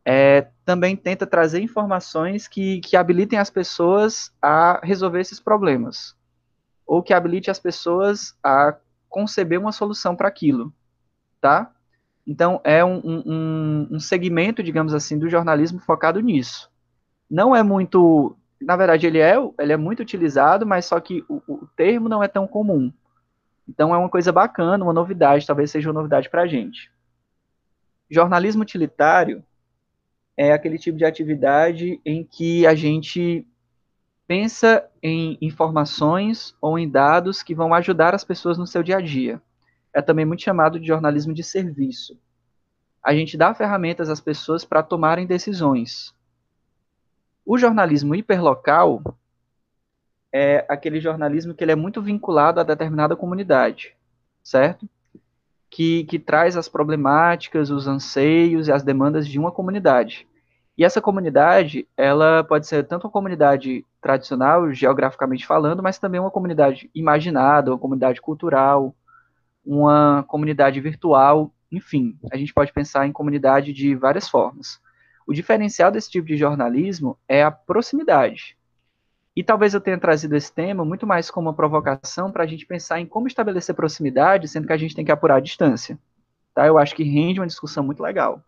é, também tenta trazer informações que, que habilitem as pessoas a resolver esses problemas, ou que habilite as pessoas a conceber uma solução para aquilo, tá? Então, é um, um, um, segmento, digamos assim, do jornalismo focado nisso. Não é muito, na verdade, ele é, ele é muito utilizado, mas só que o, o termo não é tão comum. Então, é uma coisa bacana, uma novidade, talvez seja uma novidade para a gente. Jornalismo utilitário é aquele tipo de atividade em que a gente pensa em informações ou em dados que vão ajudar as pessoas no seu dia a dia. É também muito chamado de jornalismo de serviço. A gente dá ferramentas às pessoas para tomarem decisões. O jornalismo hiperlocal é aquele jornalismo que ele é muito vinculado a determinada comunidade, certo? Que, que traz as problemáticas, os anseios e as demandas de uma comunidade. E essa comunidade, ela pode ser tanto uma comunidade tradicional, geograficamente falando, mas também uma comunidade imaginada, uma comunidade cultural, uma comunidade virtual, enfim, a gente pode pensar em comunidade de várias formas. O diferencial desse tipo de jornalismo é a proximidade. E talvez eu tenha trazido esse tema muito mais como uma provocação para a gente pensar em como estabelecer proximidade, sendo que a gente tem que apurar a distância. Tá? Eu acho que rende uma discussão muito legal.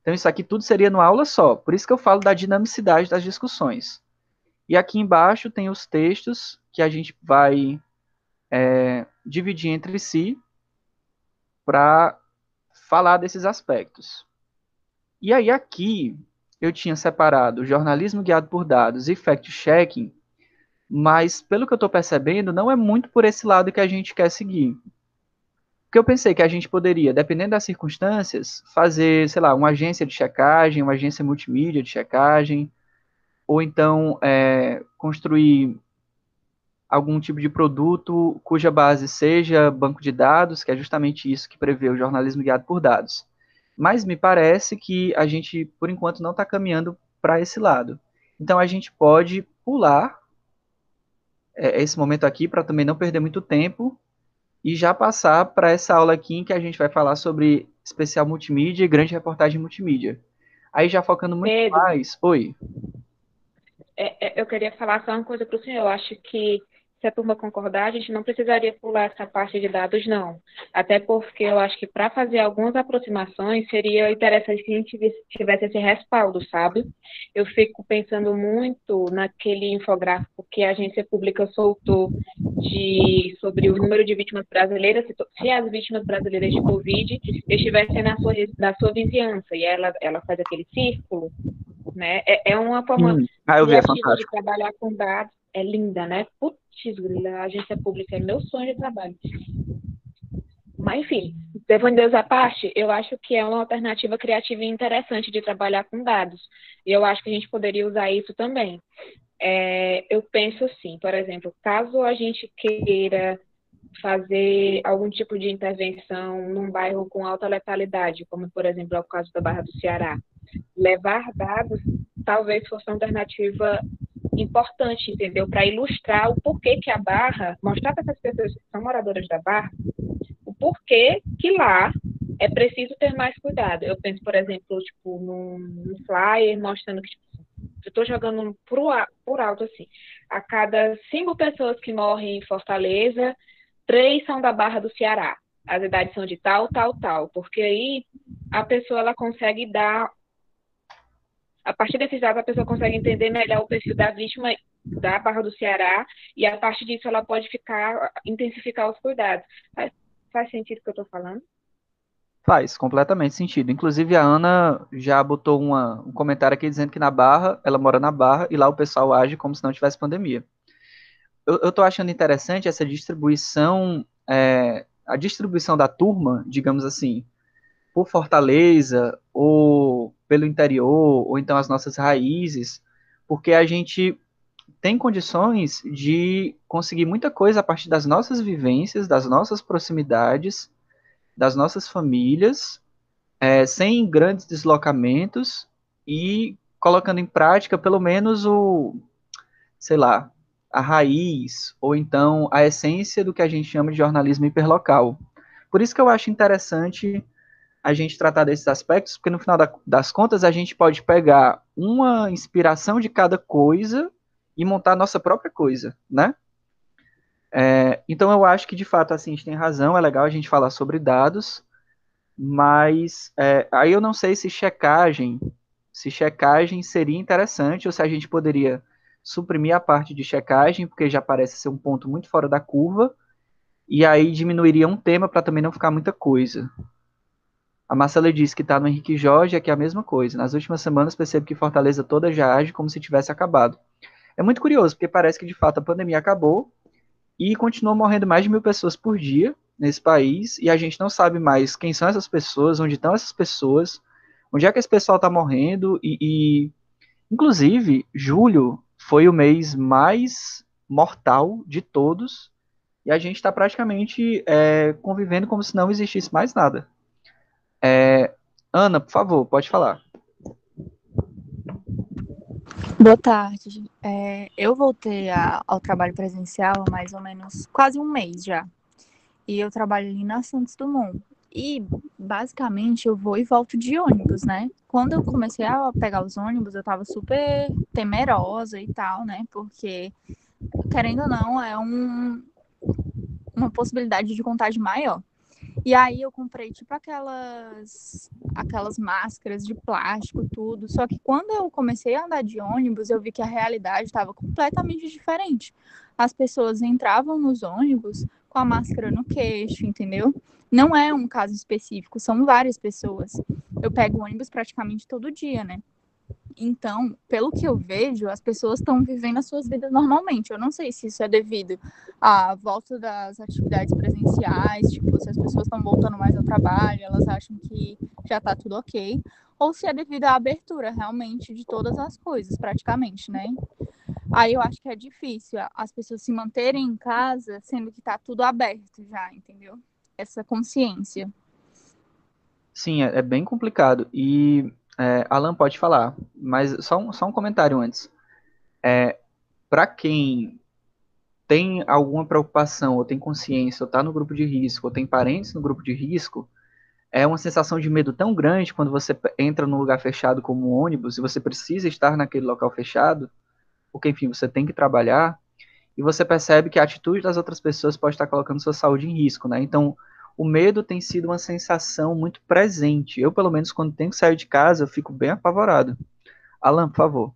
Então, isso aqui tudo seria numa aula só. Por isso que eu falo da dinamicidade das discussões. E aqui embaixo tem os textos que a gente vai é, dividir entre si para falar desses aspectos. E aí aqui eu tinha separado jornalismo guiado por dados e fact-checking, mas pelo que eu estou percebendo, não é muito por esse lado que a gente quer seguir. Porque eu pensei que a gente poderia, dependendo das circunstâncias, fazer, sei lá, uma agência de checagem, uma agência multimídia de checagem, ou então é, construir algum tipo de produto cuja base seja banco de dados, que é justamente isso que prevê o jornalismo guiado por dados. Mas me parece que a gente, por enquanto, não está caminhando para esse lado. Então a gente pode pular é, esse momento aqui para também não perder muito tempo e já passar para essa aula aqui em que a gente vai falar sobre especial multimídia e grande reportagem multimídia. Aí já focando muito Pedro, mais. Oi. É, é, eu queria falar só uma coisa para o senhor. Eu acho que se a turma concordar, a gente não precisaria pular essa parte de dados, não. Até porque eu acho que para fazer algumas aproximações seria interessante que a gente tivesse esse respaldo, sabe? Eu fico pensando muito naquele infográfico que a agência pública soltou de, sobre o número de vítimas brasileiras, se, se as vítimas brasileiras de Covid estivessem na sua, na sua vizinhança, e ela, ela faz aquele círculo, né? É, é uma forma hum. ah, eu vi, é de trabalhar com dados é linda, né? Putz, a agência pública é meu sonho de trabalho. Mas, enfim, levando Deus à parte, eu acho que é uma alternativa criativa e interessante de trabalhar com dados. E eu acho que a gente poderia usar isso também. É, eu penso assim, por exemplo, caso a gente queira fazer algum tipo de intervenção num bairro com alta letalidade, como por exemplo é o caso da Barra do Ceará, levar dados talvez fosse uma alternativa importante, entendeu? Para ilustrar o porquê que a Barra, mostrar para essas pessoas que são moradoras da Barra, o porquê que lá é preciso ter mais cuidado. Eu penso, por exemplo, tipo, num, num flyer mostrando que, tipo, eu estou jogando por, por alto assim, a cada cinco pessoas que morrem em Fortaleza, três são da Barra do Ceará. As idades são de tal, tal, tal, porque aí a pessoa ela consegue dar a partir desses dados, a pessoa consegue entender melhor o perfil da vítima da Barra do Ceará e a partir disso ela pode ficar intensificar os cuidados. Faz, faz sentido o que eu estou falando? Faz completamente sentido. Inclusive a Ana já botou uma, um comentário aqui dizendo que na Barra, ela mora na Barra e lá o pessoal age como se não tivesse pandemia. Eu, estou achando interessante essa distribuição, é, a distribuição da turma, digamos assim, por Fortaleza ou pelo interior, ou então as nossas raízes, porque a gente tem condições de conseguir muita coisa a partir das nossas vivências, das nossas proximidades, das nossas famílias, é, sem grandes deslocamentos e colocando em prática pelo menos o, sei lá, a raiz, ou então a essência do que a gente chama de jornalismo hiperlocal. Por isso que eu acho interessante a gente tratar desses aspectos, porque no final da, das contas a gente pode pegar uma inspiração de cada coisa e montar a nossa própria coisa, né? É, então eu acho que de fato assim, a gente tem razão, é legal a gente falar sobre dados, mas é, aí eu não sei se checagem, se checagem seria interessante ou se a gente poderia suprimir a parte de checagem, porque já parece ser um ponto muito fora da curva, e aí diminuiria um tema para também não ficar muita coisa. A Marcela disse que está no Henrique Jorge, aqui é a mesma coisa. Nas últimas semanas percebo que Fortaleza toda já age como se tivesse acabado. É muito curioso, porque parece que de fato a pandemia acabou e continua morrendo mais de mil pessoas por dia nesse país e a gente não sabe mais quem são essas pessoas, onde estão essas pessoas, onde é que esse pessoal está morrendo e, e, inclusive, julho foi o mês mais mortal de todos e a gente está praticamente é, convivendo como se não existisse mais nada. É, Ana, por favor, pode falar. Boa tarde. É, eu voltei a, ao trabalho presencial há mais ou menos quase um mês já. E eu trabalho ali na Santos Dumont. E basicamente eu vou e volto de ônibus, né? Quando eu comecei a pegar os ônibus, eu tava super temerosa e tal, né? Porque, querendo ou não, é um, uma possibilidade de contágio maior. E aí eu comprei tipo aquelas aquelas máscaras de plástico, tudo. Só que quando eu comecei a andar de ônibus, eu vi que a realidade estava completamente diferente. As pessoas entravam nos ônibus com a máscara no queixo, entendeu? Não é um caso específico, são várias pessoas. Eu pego ônibus praticamente todo dia, né? Então, pelo que eu vejo, as pessoas estão vivendo as suas vidas normalmente. Eu não sei se isso é devido à volta das atividades presenciais, tipo, se as pessoas estão voltando mais ao trabalho, elas acham que já está tudo ok, ou se é devido à abertura realmente de todas as coisas, praticamente, né? Aí eu acho que é difícil as pessoas se manterem em casa, sendo que está tudo aberto já, entendeu? Essa consciência. Sim, é, é bem complicado. E é, Alan pode falar, mas só um, só um comentário antes. É, Para quem tem alguma preocupação, ou tem consciência, ou está no grupo de risco, ou tem parentes no grupo de risco, é uma sensação de medo tão grande quando você entra num lugar fechado como um ônibus e você precisa estar naquele local fechado, porque, enfim, você tem que trabalhar, e você percebe que a atitude das outras pessoas pode estar colocando sua saúde em risco, né? Então, o medo tem sido uma sensação muito presente. Eu, pelo menos, quando tenho que sair de casa, eu fico bem apavorado. Alan, por favor.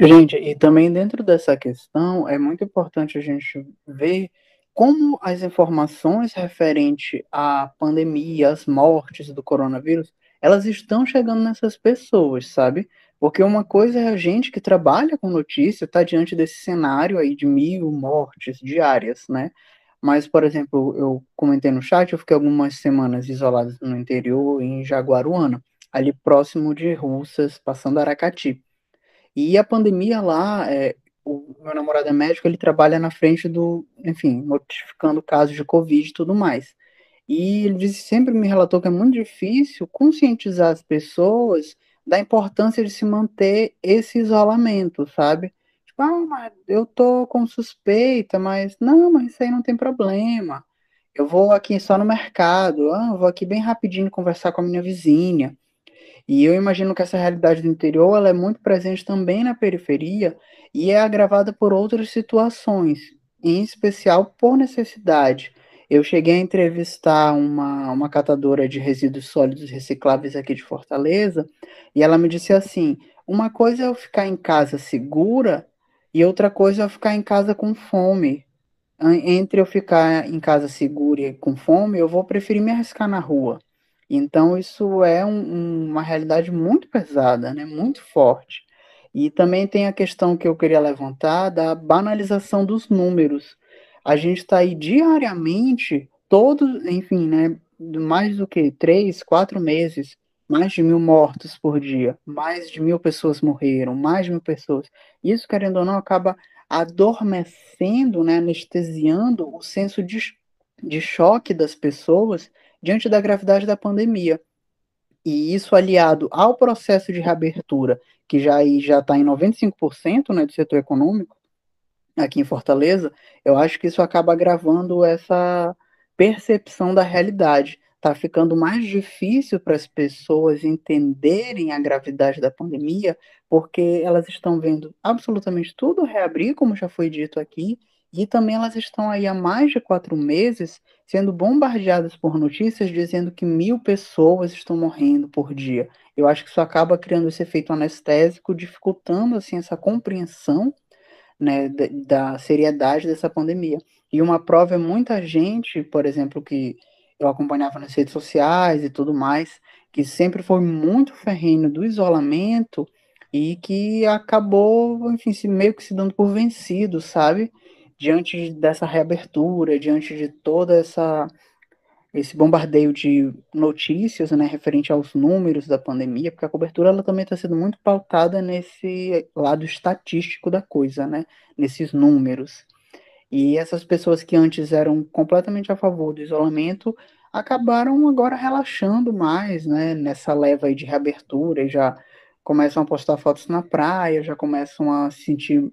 Gente, e também dentro dessa questão, é muito importante a gente ver como as informações referentes à pandemia, às mortes do coronavírus, elas estão chegando nessas pessoas, sabe? Porque uma coisa é a gente que trabalha com notícia, está diante desse cenário aí de mil mortes diárias, né? Mas, por exemplo, eu comentei no chat, eu fiquei algumas semanas isolado no interior, em Jaguaruana, ali próximo de Russas, passando Aracati. E a pandemia lá, é, o meu namorado é médico, ele trabalha na frente do, enfim, notificando casos de Covid e tudo mais. E ele disse, sempre me relatou que é muito difícil conscientizar as pessoas da importância de se manter esse isolamento, sabe? Tipo, ah, mas eu tô com suspeita, mas não, mas isso aí não tem problema. Eu vou aqui só no mercado, ah, eu vou aqui bem rapidinho conversar com a minha vizinha. E eu imagino que essa realidade do interior ela é muito presente também na periferia e é agravada por outras situações, em especial por necessidade. Eu cheguei a entrevistar uma, uma catadora de resíduos sólidos recicláveis aqui de Fortaleza e ela me disse assim: uma coisa é eu ficar em casa segura e outra coisa é ficar em casa com fome. Entre eu ficar em casa segura e com fome, eu vou preferir me arriscar na rua. Então, isso é um, uma realidade muito pesada, né? muito forte. E também tem a questão que eu queria levantar da banalização dos números. A gente está aí diariamente, todos, enfim, né, mais do que três, quatro meses, mais de mil mortos por dia, mais de mil pessoas morreram, mais de mil pessoas. Isso, querendo ou não, acaba adormecendo, né, anestesiando o senso de, de choque das pessoas diante da gravidade da pandemia. E isso aliado ao processo de reabertura, que já está em 95% né, do setor econômico, aqui em Fortaleza, eu acho que isso acaba agravando essa percepção da realidade. Está ficando mais difícil para as pessoas entenderem a gravidade da pandemia, porque elas estão vendo absolutamente tudo reabrir, como já foi dito aqui, e também elas estão aí há mais de quatro meses sendo bombardeadas por notícias dizendo que mil pessoas estão morrendo por dia. Eu acho que isso acaba criando esse efeito anestésico, dificultando assim essa compreensão né, da, da seriedade dessa pandemia. E uma prova é muita gente, por exemplo, que eu acompanhava nas redes sociais e tudo mais, que sempre foi muito ferrenho do isolamento e que acabou, enfim, se meio que se dando por vencido, sabe? diante dessa reabertura, diante de toda essa esse bombardeio de notícias, né, referente aos números da pandemia, porque a cobertura ela também está sendo muito pautada nesse lado estatístico da coisa, né, nesses números. E essas pessoas que antes eram completamente a favor do isolamento acabaram agora relaxando mais, né, nessa leva aí de reabertura e já começam a postar fotos na praia, já começam a se sentir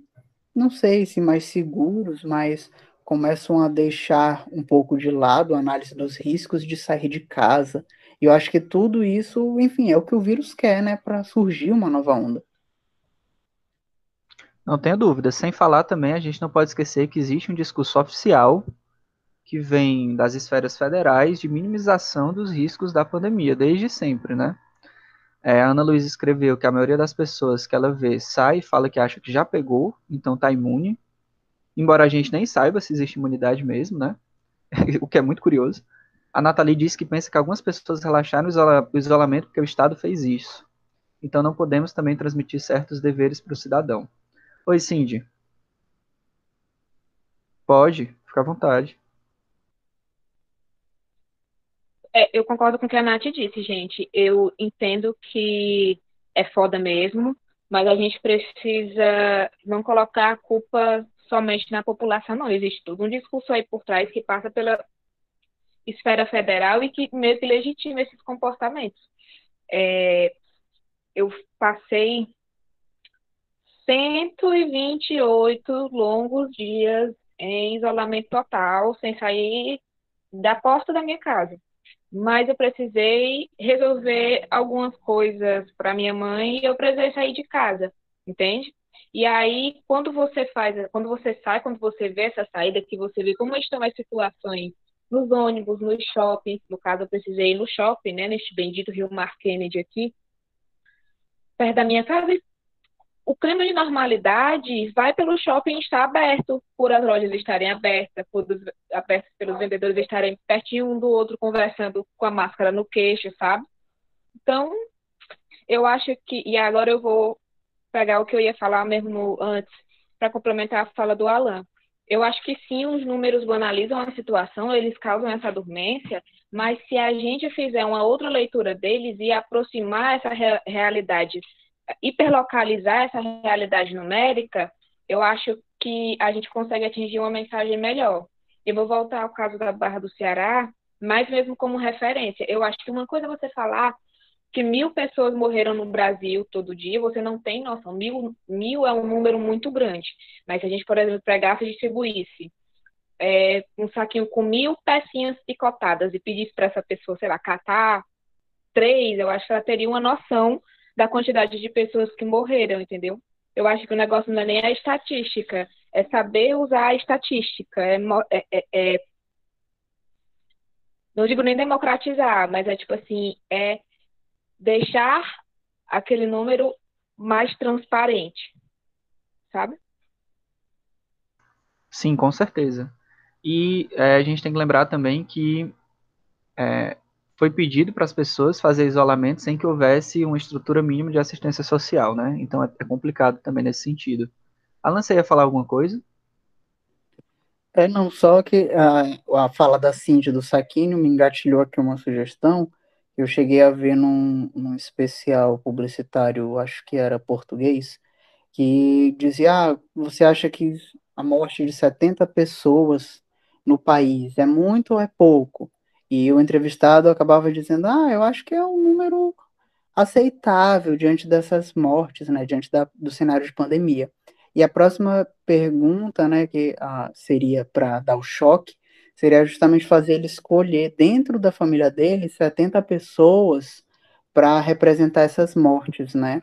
não sei se mais seguros, mas começam a deixar um pouco de lado a análise dos riscos de sair de casa. E eu acho que tudo isso, enfim, é o que o vírus quer, né, para surgir uma nova onda. Não tenha dúvida. Sem falar também, a gente não pode esquecer que existe um discurso oficial que vem das esferas federais de minimização dos riscos da pandemia, desde sempre, né? É, a Ana Luísa escreveu que a maioria das pessoas que ela vê sai e fala que acha que já pegou, então está imune. Embora a gente nem saiba se existe imunidade mesmo, né? o que é muito curioso. A Nathalie disse que pensa que algumas pessoas relaxaram o isolamento porque o Estado fez isso. Então não podemos também transmitir certos deveres para o cidadão. Oi, Cindy. Pode, fica à vontade. É, eu concordo com o que a Nath disse, gente. Eu entendo que é foda mesmo, mas a gente precisa não colocar a culpa somente na população, não. Existe todo um discurso aí por trás que passa pela esfera federal e que meio que legitima esses comportamentos. É, eu passei 128 longos dias em isolamento total, sem sair da porta da minha casa. Mas eu precisei resolver algumas coisas para minha mãe e eu precisei sair de casa, entende? E aí, quando você faz, quando você sai, quando você vê essa saída, que você vê como estão as situações nos ônibus, nos shoppings, no caso eu precisei ir no shopping, né, neste bendito Rio Mar Kennedy aqui, perto da minha casa, o clima de normalidade vai pelo shopping estar aberto, por as lojas estarem abertas, por abertas pelos vendedores estarem pertinho um do outro, conversando com a máscara no queixo, sabe? Então, eu acho que, e agora eu vou pegar o que eu ia falar mesmo antes, para complementar a fala do Alan. Eu acho que sim, os números banalizam a situação, eles causam essa dormência, mas se a gente fizer uma outra leitura deles e aproximar essa re realidade, hiperlocalizar essa realidade numérica, eu acho que a gente consegue atingir uma mensagem melhor. Eu vou voltar ao caso da Barra do Ceará, mas mesmo como referência. Eu acho que uma coisa é você falar que mil pessoas morreram no Brasil todo dia, você não tem noção. Mil, mil é um número muito grande. Mas se a gente, por exemplo, pegasse e distribuísse é, um saquinho com mil pecinhas picotadas e pedisse para essa pessoa, sei lá, catar três, eu acho que ela teria uma noção da quantidade de pessoas que morreram, entendeu? Eu acho que o negócio não é nem a estatística, é saber usar a estatística, é, é, é, é não digo nem democratizar, mas é tipo assim, é deixar aquele número mais transparente, sabe? Sim, com certeza. E é, a gente tem que lembrar também que é, foi pedido para as pessoas fazer isolamento sem que houvesse uma estrutura mínima de assistência social, né? Então é, é complicado também nesse sentido. Alan, você ia falar alguma coisa? É, não, só que a, a fala da Cindy do Saquinho me engatilhou aqui uma sugestão, eu cheguei a ver num, num especial publicitário, acho que era português, que dizia: ah, você acha que a morte de 70 pessoas no país é muito ou é pouco? E o entrevistado acabava dizendo: ah, eu acho que é um número aceitável diante dessas mortes, né, diante da, do cenário de pandemia. E a próxima pergunta, né, que ah, seria para dar o choque, seria justamente fazer ele escolher dentro da família dele 70 pessoas para representar essas mortes, né?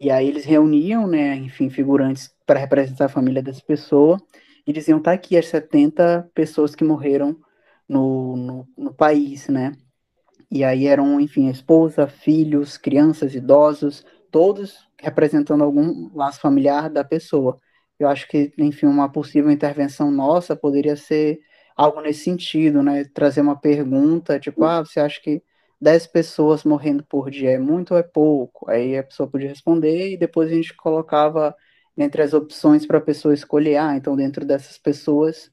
E aí eles reuniam, né, enfim, figurantes para representar a família dessa pessoa e diziam, tá aqui as 70 pessoas que morreram no, no, no país, né? E aí eram, enfim, esposa, filhos, crianças, idosos, todos representando algum laço familiar da pessoa. Eu acho que, enfim, uma possível intervenção nossa poderia ser algo nesse sentido, né? Trazer uma pergunta, tipo, ah, você acha que 10 pessoas morrendo por dia é muito ou é pouco? Aí a pessoa podia responder e depois a gente colocava entre as opções para a pessoa escolher, ah, então dentro dessas pessoas,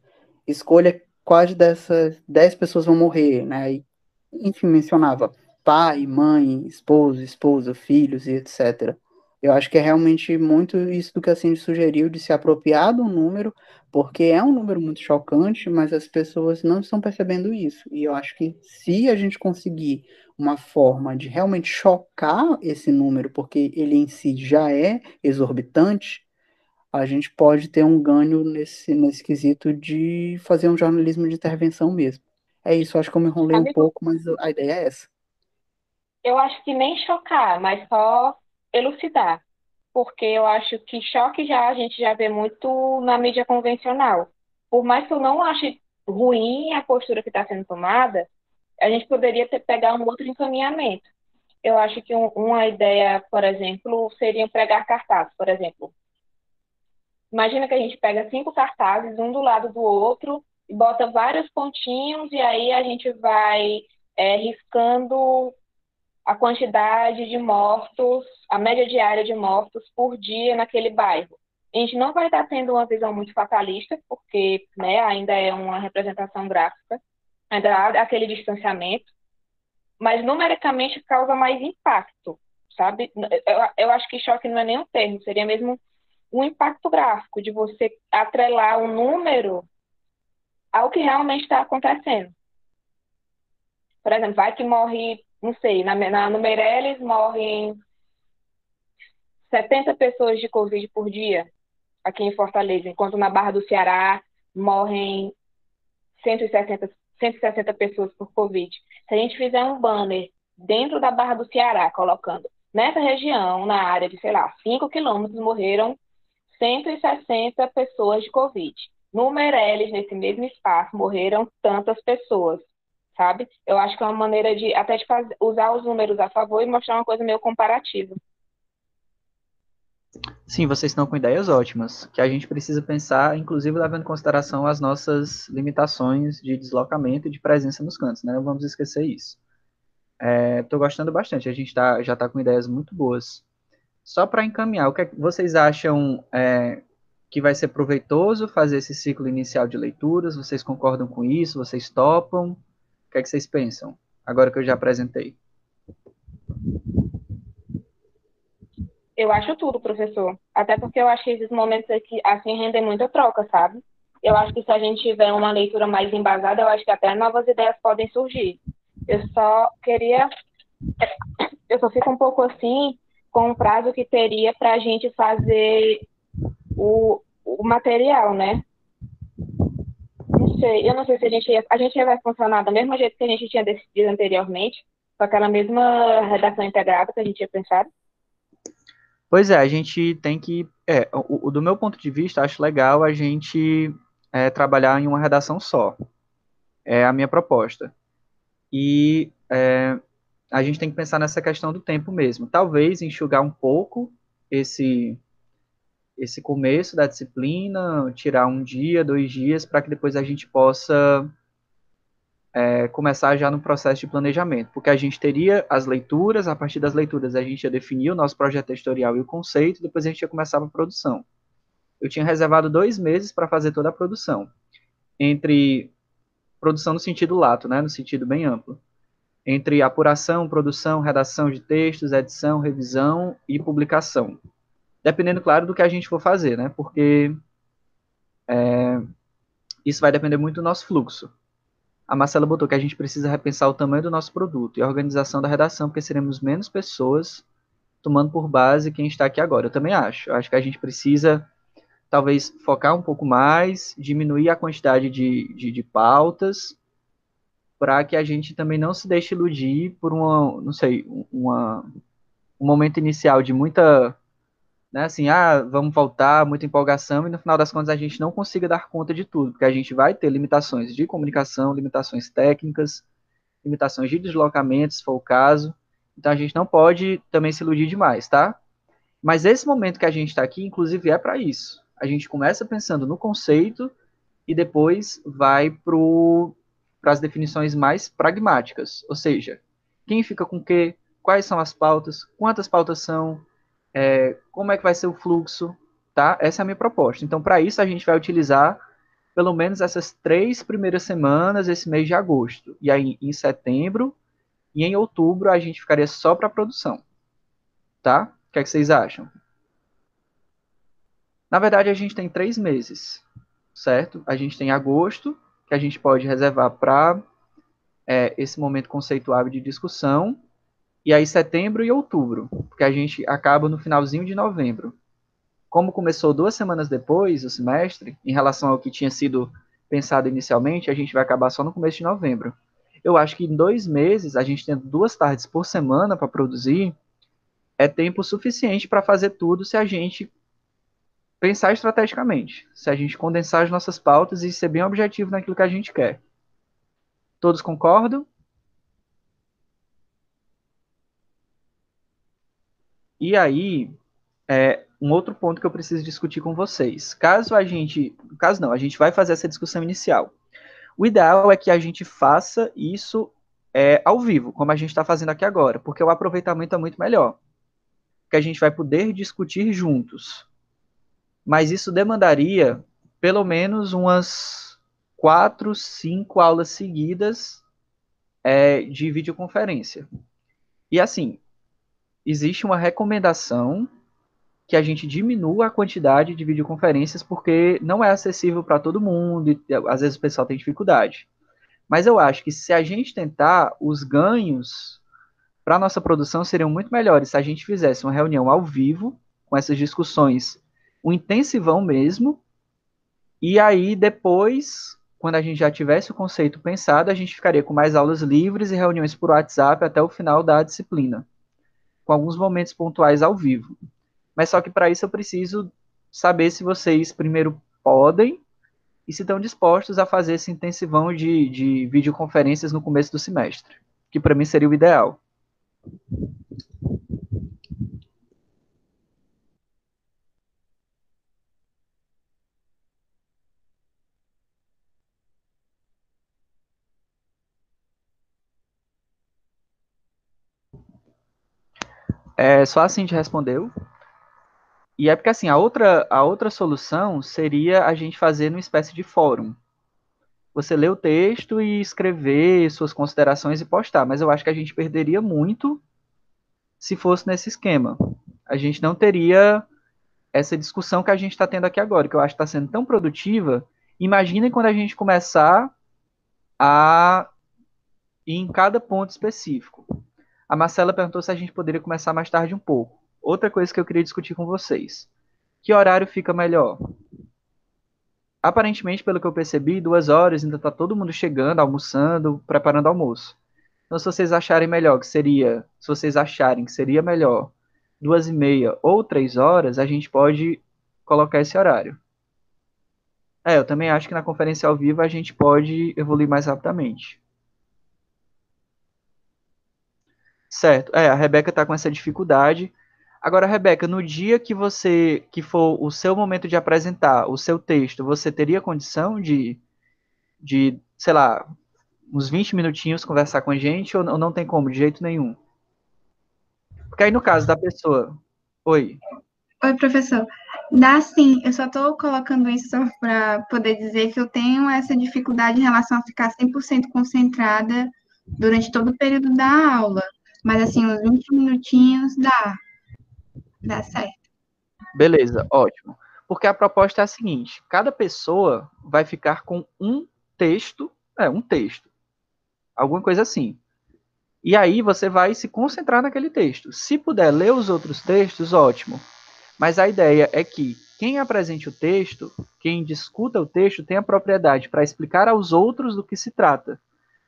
escolha quais dessas 10 pessoas vão morrer, né? E, enfim, mencionava pai, mãe, esposo, esposa, filhos e etc. Eu acho que é realmente muito isso do que a Cindy sugeriu, de se apropriar do número, porque é um número muito chocante, mas as pessoas não estão percebendo isso. E eu acho que se a gente conseguir uma forma de realmente chocar esse número, porque ele em si já é exorbitante, a gente pode ter um ganho nesse, nesse quesito de fazer um jornalismo de intervenção mesmo. É isso, acho que eu me enrolei um pouco, mas a ideia é essa. Eu acho que nem chocar, mas só elucidar, porque eu acho que choque já a gente já vê muito na mídia convencional. Por mais que eu não ache ruim a postura que está sendo tomada, a gente poderia ter, pegar um outro encaminhamento. Eu acho que um, uma ideia, por exemplo, seria pregar cartazes, por exemplo. Imagina que a gente pega cinco cartazes, um do lado do outro, e bota vários pontinhos, e aí a gente vai é, riscando a quantidade de mortos, a média diária de mortos por dia naquele bairro. A gente não vai estar tendo uma visão muito fatalista, porque né, ainda é uma representação gráfica, ainda há aquele distanciamento, mas numericamente causa mais impacto, sabe? Eu, eu acho que choque não é nem um termo, seria mesmo um impacto gráfico, de você atrelar um número ao que realmente está acontecendo. Por exemplo, vai que morre não sei, na, na, no Meirelles morrem 70 pessoas de Covid por dia aqui em Fortaleza, enquanto na Barra do Ceará morrem 160, 160 pessoas por Covid. Se a gente fizer um banner dentro da Barra do Ceará, colocando nessa região, na área de, sei lá, 5 quilômetros, morreram 160 pessoas de Covid. No Meirelles, nesse mesmo espaço, morreram tantas pessoas, sabe? Eu acho que é uma maneira de até de fazer, usar os números a favor e mostrar uma coisa meio comparativa. Sim, vocês estão com ideias ótimas, que a gente precisa pensar, inclusive levando em consideração as nossas limitações de deslocamento e de presença nos cantos, né? Não vamos esquecer isso. Estou é, gostando bastante, a gente tá, já está com ideias muito boas. Só para encaminhar, o que, é que vocês acham é, que vai ser proveitoso fazer esse ciclo inicial de leituras? Vocês concordam com isso? Vocês topam? O que é que vocês pensam? Agora que eu já apresentei. Eu acho tudo, professor. Até porque eu acho que esses momentos aqui, assim, rendem muita troca, sabe? Eu acho que se a gente tiver uma leitura mais embasada, eu acho que até novas ideias podem surgir. Eu só queria. Eu só fico um pouco assim com o prazo que teria para a gente fazer o, o material, né? Não sei, eu não sei se a gente ia, a gente vai funcionar do mesmo jeito que a gente tinha decidido anteriormente, com aquela mesma redação integrada que a gente tinha pensado. Pois é, a gente tem que, é, o, o do meu ponto de vista, acho legal a gente é, trabalhar em uma redação só. É a minha proposta. E é, a gente tem que pensar nessa questão do tempo mesmo. Talvez enxugar um pouco esse esse começo da disciplina, tirar um dia, dois dias, para que depois a gente possa é, começar já no processo de planejamento, porque a gente teria as leituras, a partir das leituras a gente ia definir o nosso projeto editorial e o conceito, depois a gente ia começar a produção. Eu tinha reservado dois meses para fazer toda a produção, entre produção no sentido lato, né, no sentido bem amplo entre apuração, produção, redação de textos, edição, revisão e publicação. Dependendo, claro, do que a gente for fazer, né? Porque é, isso vai depender muito do nosso fluxo. A Marcela botou que a gente precisa repensar o tamanho do nosso produto e a organização da redação, porque seremos menos pessoas tomando por base quem está aqui agora. Eu também acho. Eu acho que a gente precisa, talvez, focar um pouco mais, diminuir a quantidade de, de, de pautas para que a gente também não se deixe iludir por uma, não sei, uma, um momento inicial de muita, né, assim, ah, vamos voltar, muita empolgação, e no final das contas a gente não consiga dar conta de tudo, porque a gente vai ter limitações de comunicação, limitações técnicas, limitações de deslocamento, se for o caso, então a gente não pode também se iludir demais, tá? Mas esse momento que a gente está aqui, inclusive, é para isso. A gente começa pensando no conceito e depois vai pro para as definições mais pragmáticas, ou seja, quem fica com o quê, quais são as pautas, quantas pautas são, é, como é que vai ser o fluxo, tá? Essa é a minha proposta. Então, para isso, a gente vai utilizar pelo menos essas três primeiras semanas, esse mês de agosto. E aí, em setembro e em outubro, a gente ficaria só para produção. Tá? O que, é que vocês acham? Na verdade, a gente tem três meses, certo? A gente tem agosto, que a gente pode reservar para é, esse momento conceitual de discussão, e aí setembro e outubro, porque a gente acaba no finalzinho de novembro. Como começou duas semanas depois o semestre, em relação ao que tinha sido pensado inicialmente, a gente vai acabar só no começo de novembro. Eu acho que em dois meses, a gente tendo duas tardes por semana para produzir, é tempo suficiente para fazer tudo se a gente pensar estrategicamente, se a gente condensar as nossas pautas e ser bem objetivo naquilo que a gente quer. Todos concordam? E aí, é, um outro ponto que eu preciso discutir com vocês. Caso a gente, caso não, a gente vai fazer essa discussão inicial. O ideal é que a gente faça isso é, ao vivo, como a gente está fazendo aqui agora, porque o aproveitamento é muito melhor. Que a gente vai poder discutir juntos mas isso demandaria pelo menos umas quatro, cinco aulas seguidas é, de videoconferência. E assim, existe uma recomendação que a gente diminua a quantidade de videoconferências porque não é acessível para todo mundo e às vezes o pessoal tem dificuldade. Mas eu acho que se a gente tentar, os ganhos para nossa produção seriam muito melhores se a gente fizesse uma reunião ao vivo com essas discussões um intensivão mesmo, e aí depois, quando a gente já tivesse o conceito pensado, a gente ficaria com mais aulas livres e reuniões por WhatsApp até o final da disciplina, com alguns momentos pontuais ao vivo. Mas só que para isso eu preciso saber se vocês primeiro podem e se estão dispostos a fazer esse intensivão de, de videoconferências no começo do semestre, que para mim seria o ideal. É, só assim te respondeu. E é porque assim, a outra, a outra solução seria a gente fazer uma espécie de fórum. Você lê o texto e escrever suas considerações e postar, mas eu acho que a gente perderia muito se fosse nesse esquema. A gente não teria essa discussão que a gente está tendo aqui agora, que eu acho que está sendo tão produtiva. Imaginem quando a gente começar a ir em cada ponto específico. A Marcela perguntou se a gente poderia começar mais tarde um pouco. Outra coisa que eu queria discutir com vocês. Que horário fica melhor? Aparentemente, pelo que eu percebi, duas horas ainda está todo mundo chegando, almoçando, preparando almoço. Então, se vocês acharem melhor que seria, se vocês acharem que seria melhor duas e meia ou três horas, a gente pode colocar esse horário. É, eu também acho que na conferência ao vivo a gente pode evoluir mais rapidamente. Certo. É, a Rebeca está com essa dificuldade. Agora, Rebeca, no dia que você que for o seu momento de apresentar o seu texto, você teria condição de, de sei lá, uns 20 minutinhos conversar com a gente ou não tem como, de jeito nenhum? Porque aí no caso da pessoa. Oi. Oi, professor. Dá sim, eu só estou colocando isso para poder dizer que eu tenho essa dificuldade em relação a ficar 100% concentrada durante todo o período da aula. Mas assim, uns 20 minutinhos dá. Dá certo. Beleza, ótimo. Porque a proposta é a seguinte: cada pessoa vai ficar com um texto, é, um texto. Alguma coisa assim. E aí você vai se concentrar naquele texto. Se puder ler os outros textos, ótimo. Mas a ideia é que quem apresente o texto, quem discuta o texto, tenha propriedade para explicar aos outros do que se trata.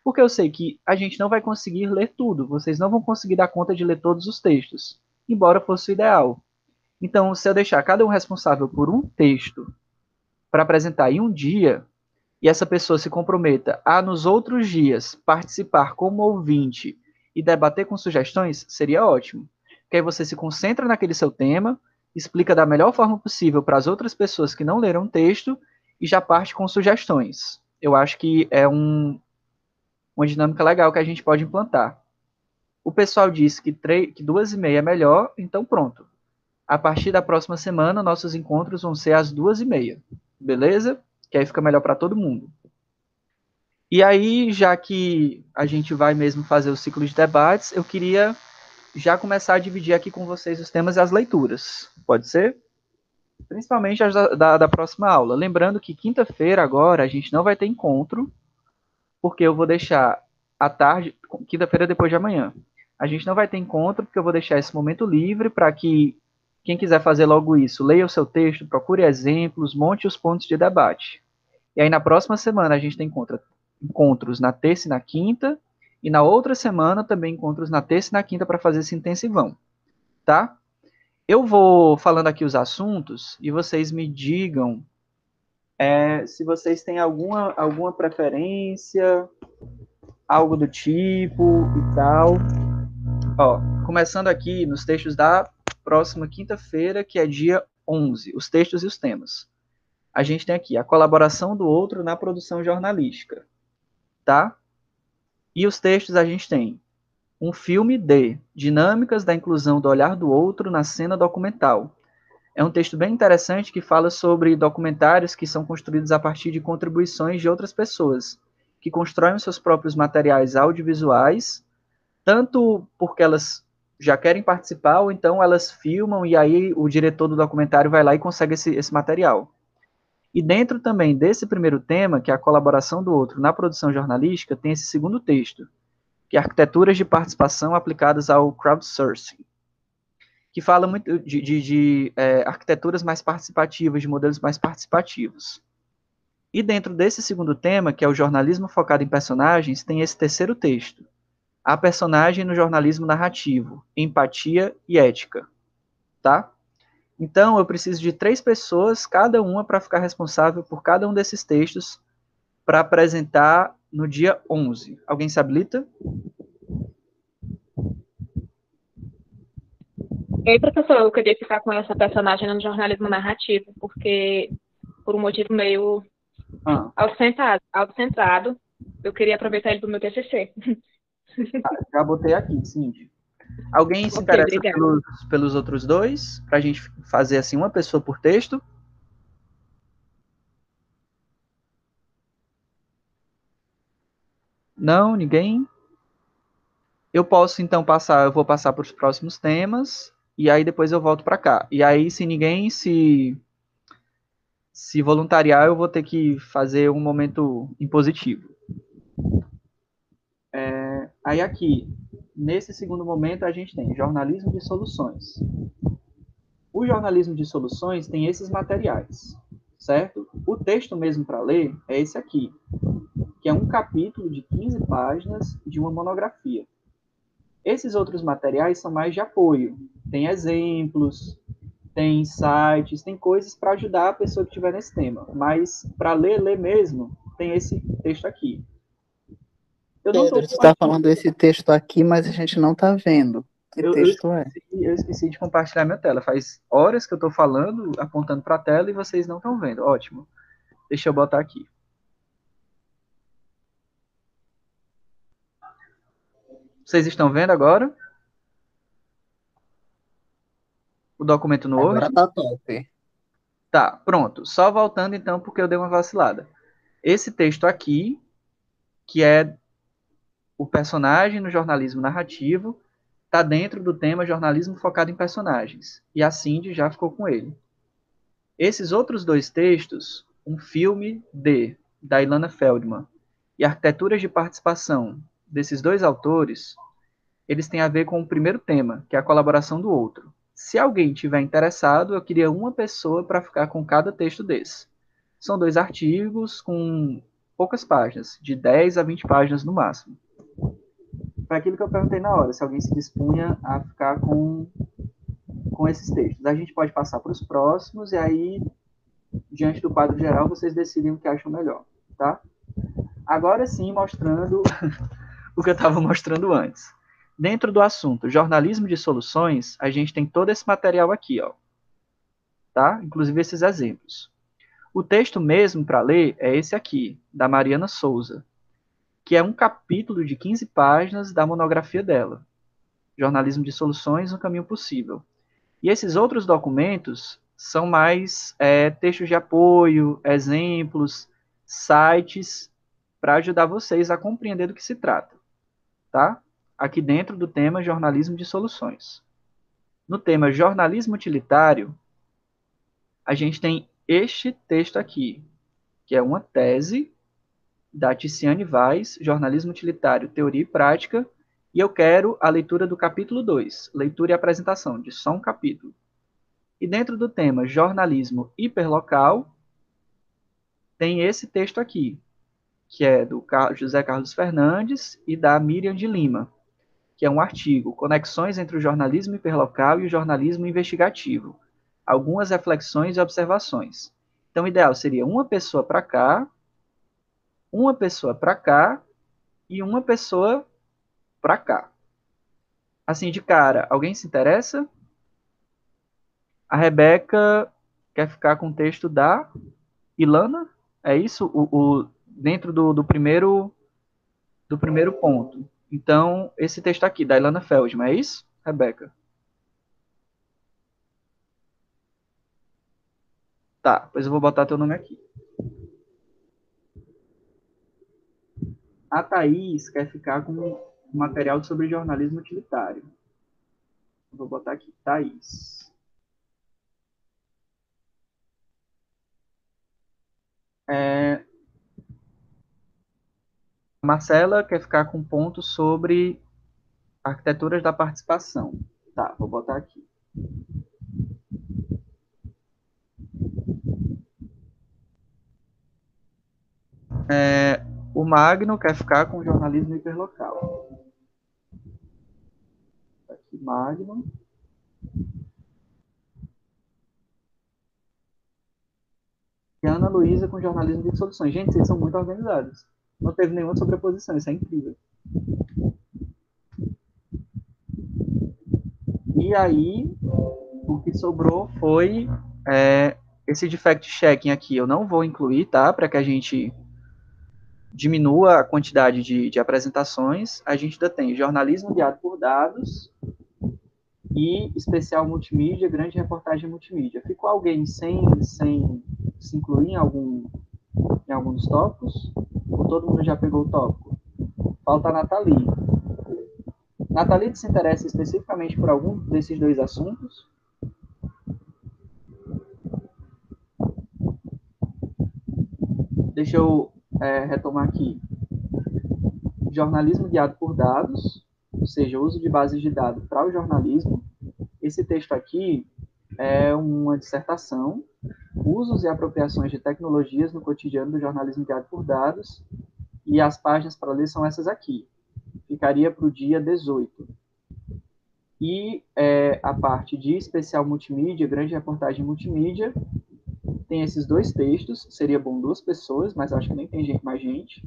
Porque eu sei que a gente não vai conseguir ler tudo, vocês não vão conseguir dar conta de ler todos os textos embora fosse o ideal. Então, se eu deixar cada um responsável por um texto para apresentar em um dia, e essa pessoa se comprometa a, nos outros dias, participar como ouvinte e debater com sugestões, seria ótimo. Porque aí você se concentra naquele seu tema, explica da melhor forma possível para as outras pessoas que não leram o texto e já parte com sugestões. Eu acho que é um, uma dinâmica legal que a gente pode implantar. O pessoal disse que, que duas e meia é melhor, então pronto. A partir da próxima semana, nossos encontros vão ser às duas e meia. Beleza? Que aí fica melhor para todo mundo. E aí, já que a gente vai mesmo fazer o ciclo de debates, eu queria já começar a dividir aqui com vocês os temas e as leituras. Pode ser? Principalmente as da, da, da próxima aula. Lembrando que quinta-feira, agora, a gente não vai ter encontro, porque eu vou deixar à tarde, quinta-feira depois de amanhã. A gente não vai ter encontro, porque eu vou deixar esse momento livre para que quem quiser fazer logo isso, leia o seu texto, procure exemplos, monte os pontos de debate. E aí na próxima semana a gente tem encontros na terça e na quinta, e na outra semana também encontros na terça e na quinta para fazer esse intensivão, tá? Eu vou falando aqui os assuntos e vocês me digam é, se vocês têm alguma, alguma preferência, algo do tipo e tal. Ó, começando aqui nos textos da próxima quinta-feira, que é dia 11, os textos e os temas. A gente tem aqui a colaboração do outro na produção jornalística, tá? E os textos a gente tem um filme de dinâmicas da inclusão do olhar do outro na cena documental. É um texto bem interessante que fala sobre documentários que são construídos a partir de contribuições de outras pessoas, que constroem seus próprios materiais audiovisuais tanto porque elas já querem participar, ou então elas filmam e aí o diretor do documentário vai lá e consegue esse, esse material. E dentro também desse primeiro tema, que é a colaboração do outro na produção jornalística, tem esse segundo texto, que é arquiteturas de participação aplicadas ao crowdsourcing. Que fala muito de, de, de é, arquiteturas mais participativas, de modelos mais participativos. E dentro desse segundo tema, que é o jornalismo focado em personagens, tem esse terceiro texto, a personagem no jornalismo narrativo, empatia e ética, tá? Então, eu preciso de três pessoas, cada uma para ficar responsável por cada um desses textos para apresentar no dia 11. Alguém se habilita? Ei, professor, eu queria ficar com essa personagem no jornalismo narrativo, porque por um motivo meio ah. autocentrado, autocentrado, eu queria aproveitar ele para o meu TCC. Ah, já botei aqui, Cindy. Alguém se okay, interessa pelos, pelos, outros dois? Para a gente fazer assim uma pessoa por texto? Não, ninguém? Eu posso então passar, eu vou passar para os próximos temas e aí depois eu volto para cá. E aí se ninguém se se voluntariar, eu vou ter que fazer um momento impositivo. É, aí aqui, nesse segundo momento, a gente tem jornalismo de soluções. O jornalismo de soluções tem esses materiais, certo? O texto mesmo para ler é esse aqui, que é um capítulo de 15 páginas de uma monografia. Esses outros materiais são mais de apoio. Tem exemplos, tem sites, tem coisas para ajudar a pessoa que estiver nesse tema. Mas para ler, ler mesmo, tem esse texto aqui. Eu Pedro, você está falando esse texto aqui, mas a gente não está vendo. Que eu, texto eu é? esqueci, é? Eu esqueci de compartilhar minha tela. Faz horas que eu estou falando, apontando para a tela e vocês não estão vendo. Ótimo. Deixa eu botar aqui. Vocês estão vendo agora? O documento no Agora Word? tá top. Tá, pronto. Só voltando então, porque eu dei uma vacilada. Esse texto aqui, que é o personagem no jornalismo narrativo, está dentro do tema jornalismo focado em personagens. E a Cindy já ficou com ele. Esses outros dois textos, um filme de, da Ilana Feldman, e arquiteturas de participação desses dois autores, eles têm a ver com o primeiro tema, que é a colaboração do outro. Se alguém tiver interessado, eu queria uma pessoa para ficar com cada texto desse. São dois artigos com poucas páginas, de 10 a 20 páginas no máximo foi aquilo que eu perguntei na hora, se alguém se dispunha a ficar com, com esses textos. A gente pode passar para os próximos e aí, diante do quadro geral, vocês decidem o que acham melhor, tá? Agora sim, mostrando o que eu estava mostrando antes. Dentro do assunto jornalismo de soluções, a gente tem todo esse material aqui, ó. Tá? Inclusive esses exemplos. O texto mesmo para ler é esse aqui, da Mariana Souza que é um capítulo de 15 páginas da monografia dela, Jornalismo de Soluções, um caminho possível. E esses outros documentos são mais é, textos de apoio, exemplos, sites, para ajudar vocês a compreender do que se trata, tá? Aqui dentro do tema Jornalismo de Soluções. No tema Jornalismo Utilitário, a gente tem este texto aqui, que é uma tese da Ticiane Vaz, Jornalismo Utilitário, Teoria e Prática, e eu quero a leitura do capítulo 2, leitura e apresentação, de só um capítulo. E dentro do tema Jornalismo Hiperlocal, tem esse texto aqui, que é do José Carlos Fernandes e da Miriam de Lima, que é um artigo, Conexões entre o jornalismo hiperlocal e o jornalismo investigativo. Algumas reflexões e observações. Então, o ideal seria uma pessoa para cá, uma pessoa para cá e uma pessoa para cá. Assim, de cara, alguém se interessa? A Rebeca quer ficar com o texto da Ilana? É isso? O, o dentro do, do, primeiro do primeiro ponto. Então, esse texto aqui, da Ilana Feldman, é isso, Rebeca? Tá, pois eu vou botar teu nome aqui. A Thaís quer ficar com material sobre jornalismo utilitário. Vou botar aqui, Thaís. É... Marcela quer ficar com ponto sobre arquiteturas da participação. Tá, vou botar aqui. É, o Magno quer ficar com jornalismo hiperlocal. Aqui, Magno. E Ana Luísa com jornalismo de soluções. Gente, vocês são muito organizados. Não teve nenhuma sobreposição, isso é incrível. E aí, o que sobrou foi é, esse defect checking aqui. Eu não vou incluir, tá? Para que a gente diminua a quantidade de, de apresentações. A gente ainda tem jornalismo guiado por dados e especial multimídia, grande reportagem multimídia. Ficou alguém sem, sem se incluir em algum, em algum dos tópicos? Todo mundo já pegou o tópico? Falta a Nathalie. Nathalie se interessa especificamente por algum desses dois assuntos? Deixa eu é, retomar aqui. Jornalismo guiado por dados, ou seja, uso de bases de dados para o jornalismo. Esse texto aqui é uma dissertação, usos e apropriações de tecnologias no cotidiano do jornalismo guiado por dados, e as páginas para ler são essas aqui ficaria para o dia 18. E é, a parte de especial multimídia, grande reportagem multimídia, tem esses dois textos, seria bom duas pessoas, mas acho que nem tem gente, mais gente.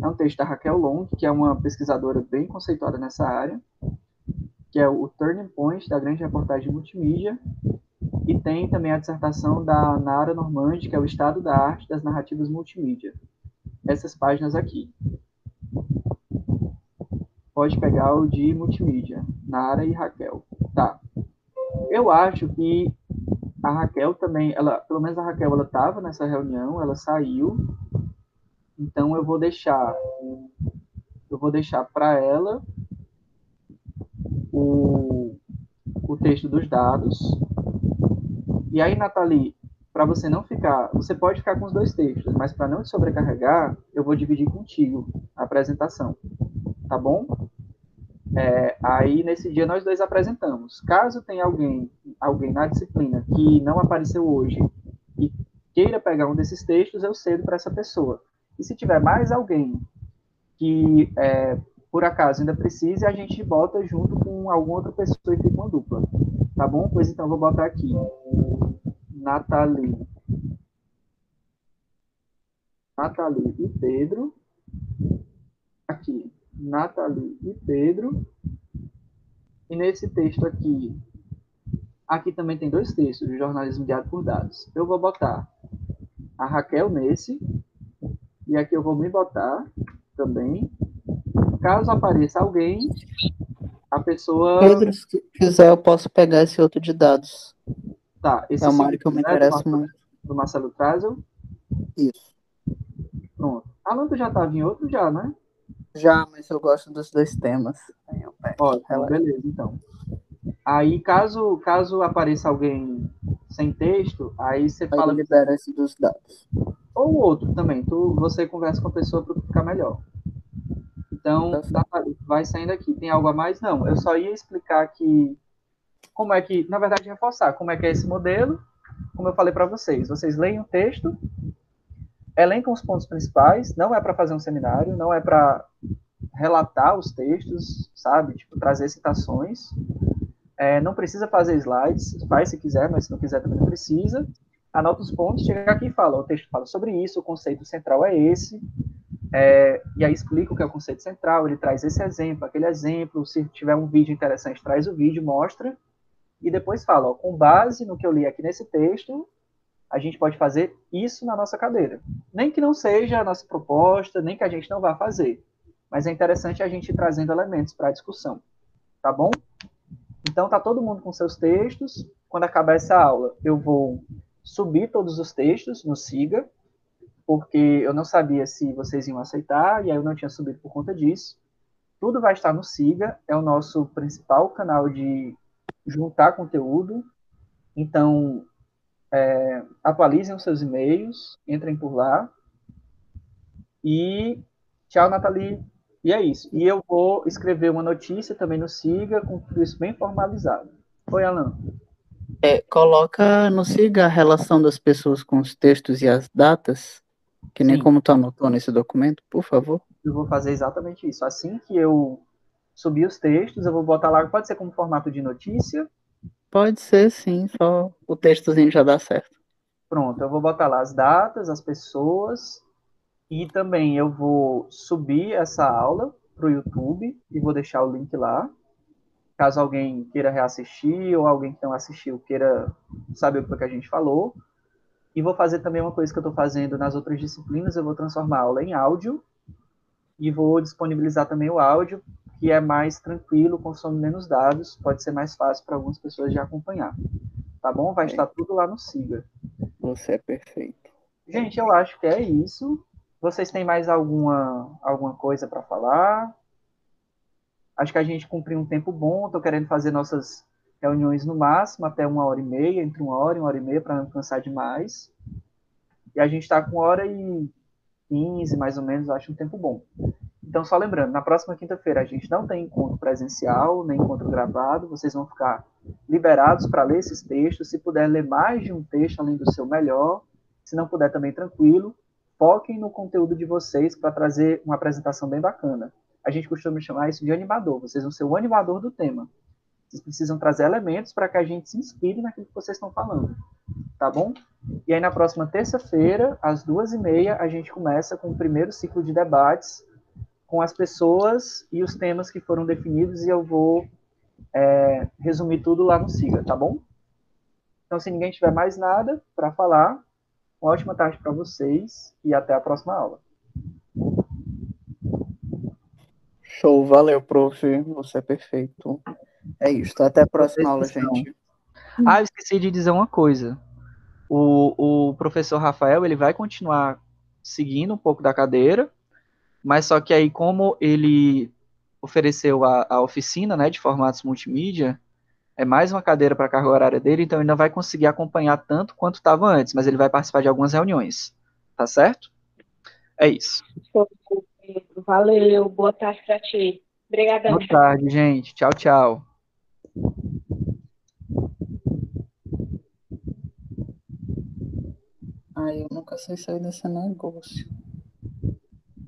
É um texto da Raquel Long, que é uma pesquisadora bem conceituada nessa área, que é o Turning Point da grande reportagem multimídia, e tem também a dissertação da Nara Normandi, que é o estado da arte das narrativas multimídia. Essas páginas aqui pode pegar o de multimídia, Nara e Raquel. Tá. Eu acho que a Raquel também, ela, pelo menos a Raquel, ela estava nessa reunião, ela saiu. Então eu vou deixar, eu vou deixar para ela o, o texto dos dados. E aí, Nathalie, para você não ficar, você pode ficar com os dois textos, mas para não te sobrecarregar, eu vou dividir contigo a apresentação tá bom? É, aí nesse dia nós dois apresentamos. Caso tenha alguém, alguém na disciplina que não apareceu hoje e queira pegar um desses textos, eu cedo para essa pessoa. E se tiver mais alguém que é, por acaso ainda precise, a gente bota junto com alguma outra pessoa e fica uma dupla. Tá bom? Pois então vou botar aqui. Nathalie. Nathalie e Pedro. Aqui. Nathalie e Pedro. E nesse texto aqui, aqui também tem dois textos de jornalismo guiado por dados. Eu vou botar a Raquel nesse, e aqui eu vou me botar também. Caso apareça alguém, a pessoa. Pedro, se quiser, eu posso pegar esse outro de dados. Tá, esse é uma área que eu me interesso do muito. Do Marcelo Trazel. Isso. Pronto. Alan, tu já estava em outro já, né? Já, mas eu gosto dos dois temas. Ótimo, beleza, então. Aí, caso, caso apareça alguém sem texto, aí você Aí fala. libera esse dos dados. Ou o outro também. Tu, você conversa com a pessoa para ficar melhor. Então, Tá. Nathalie, vai saindo aqui. Tem algo a mais? Não. Eu só ia explicar que. Como é que. Na verdade, reforçar como é que é esse modelo. Como eu falei para vocês. Vocês leem o texto, elencam os pontos principais. Não é para fazer um seminário, não é para relatar os textos, sabe? Tipo, trazer citações. É, não precisa fazer slides, faz se quiser, mas se não quiser também não precisa. Anota os pontos, chega aqui e fala, o texto fala sobre isso, o conceito central é esse, é, e aí explica o que é o conceito central, ele traz esse exemplo, aquele exemplo, se tiver um vídeo interessante, traz o vídeo, mostra, e depois fala, ó, com base no que eu li aqui nesse texto, a gente pode fazer isso na nossa cadeira. Nem que não seja a nossa proposta, nem que a gente não vá fazer, mas é interessante a gente ir trazendo elementos para a discussão, tá bom? Então, tá todo mundo com seus textos. Quando acabar essa aula, eu vou subir todos os textos no Siga, porque eu não sabia se vocês iam aceitar, e aí eu não tinha subido por conta disso. Tudo vai estar no Siga, é o nosso principal canal de juntar conteúdo. Então, é, atualizem os seus e-mails, entrem por lá. E tchau, Nathalie. E é isso. E eu vou escrever uma notícia também no Siga, com tudo isso bem formalizado. Oi, Alan. É, coloca no SIGA a relação das pessoas com os textos e as datas, que nem Sim. como tu anotou nesse documento, por favor. Eu vou fazer exatamente isso. Assim que eu subir os textos, eu vou botar lá, pode ser como formato de notícia. Pode ser, sim, só o textozinho já dá certo. Pronto, eu vou botar lá as datas, as pessoas, e também eu vou subir essa aula para o YouTube e vou deixar o link lá. Caso alguém queira reassistir ou alguém que não assistiu queira saber o que a gente falou. E vou fazer também uma coisa que eu estou fazendo nas outras disciplinas, eu vou transformar a aula em áudio e vou disponibilizar também o áudio, que é mais tranquilo, consome menos dados, pode ser mais fácil para algumas pessoas de acompanhar. Tá bom? Vai estar tudo lá no Siga. Você é perfeito. Gente, eu acho que é isso. Vocês têm mais alguma, alguma coisa para falar? Acho que a gente cumpriu um tempo bom. Estou querendo fazer nossas reuniões no máximo até uma hora e meia, entre uma hora e uma hora e meia, para não cansar demais. E a gente está com uma hora e quinze, mais ou menos, acho um tempo bom. Então, só lembrando, na próxima quinta-feira a gente não tem encontro presencial, nem encontro gravado. Vocês vão ficar liberados para ler esses textos. Se puder ler mais de um texto além do seu, melhor. Se não puder, também tranquilo. Foquem no conteúdo de vocês para trazer uma apresentação bem bacana. A gente costuma chamar isso de animador. Vocês vão ser o animador do tema. Vocês precisam trazer elementos para que a gente se inspire naquilo que vocês estão falando. Tá bom? E aí, na próxima terça-feira, às duas e meia, a gente começa com o primeiro ciclo de debates com as pessoas e os temas que foram definidos e eu vou é, resumir tudo lá no SIGA, tá bom? Então, se ninguém tiver mais nada para falar, uma ótima tarde para vocês e até a próxima aula. Show, valeu, prof. Você é perfeito. É isso, até a próxima aula, gente. Ah, eu esqueci de dizer uma coisa. O, o professor Rafael, ele vai continuar seguindo um pouco da cadeira, mas só que aí, como ele ofereceu a, a oficina né, de formatos multimídia, é mais uma cadeira para a carga horária dele, então ele não vai conseguir acompanhar tanto quanto estava antes, mas ele vai participar de algumas reuniões. Tá certo? É isso. Valeu, boa tarde para ti. Obrigadão. Boa tarde, gente. Tchau, tchau. Ai, eu nunca sei sair desse negócio.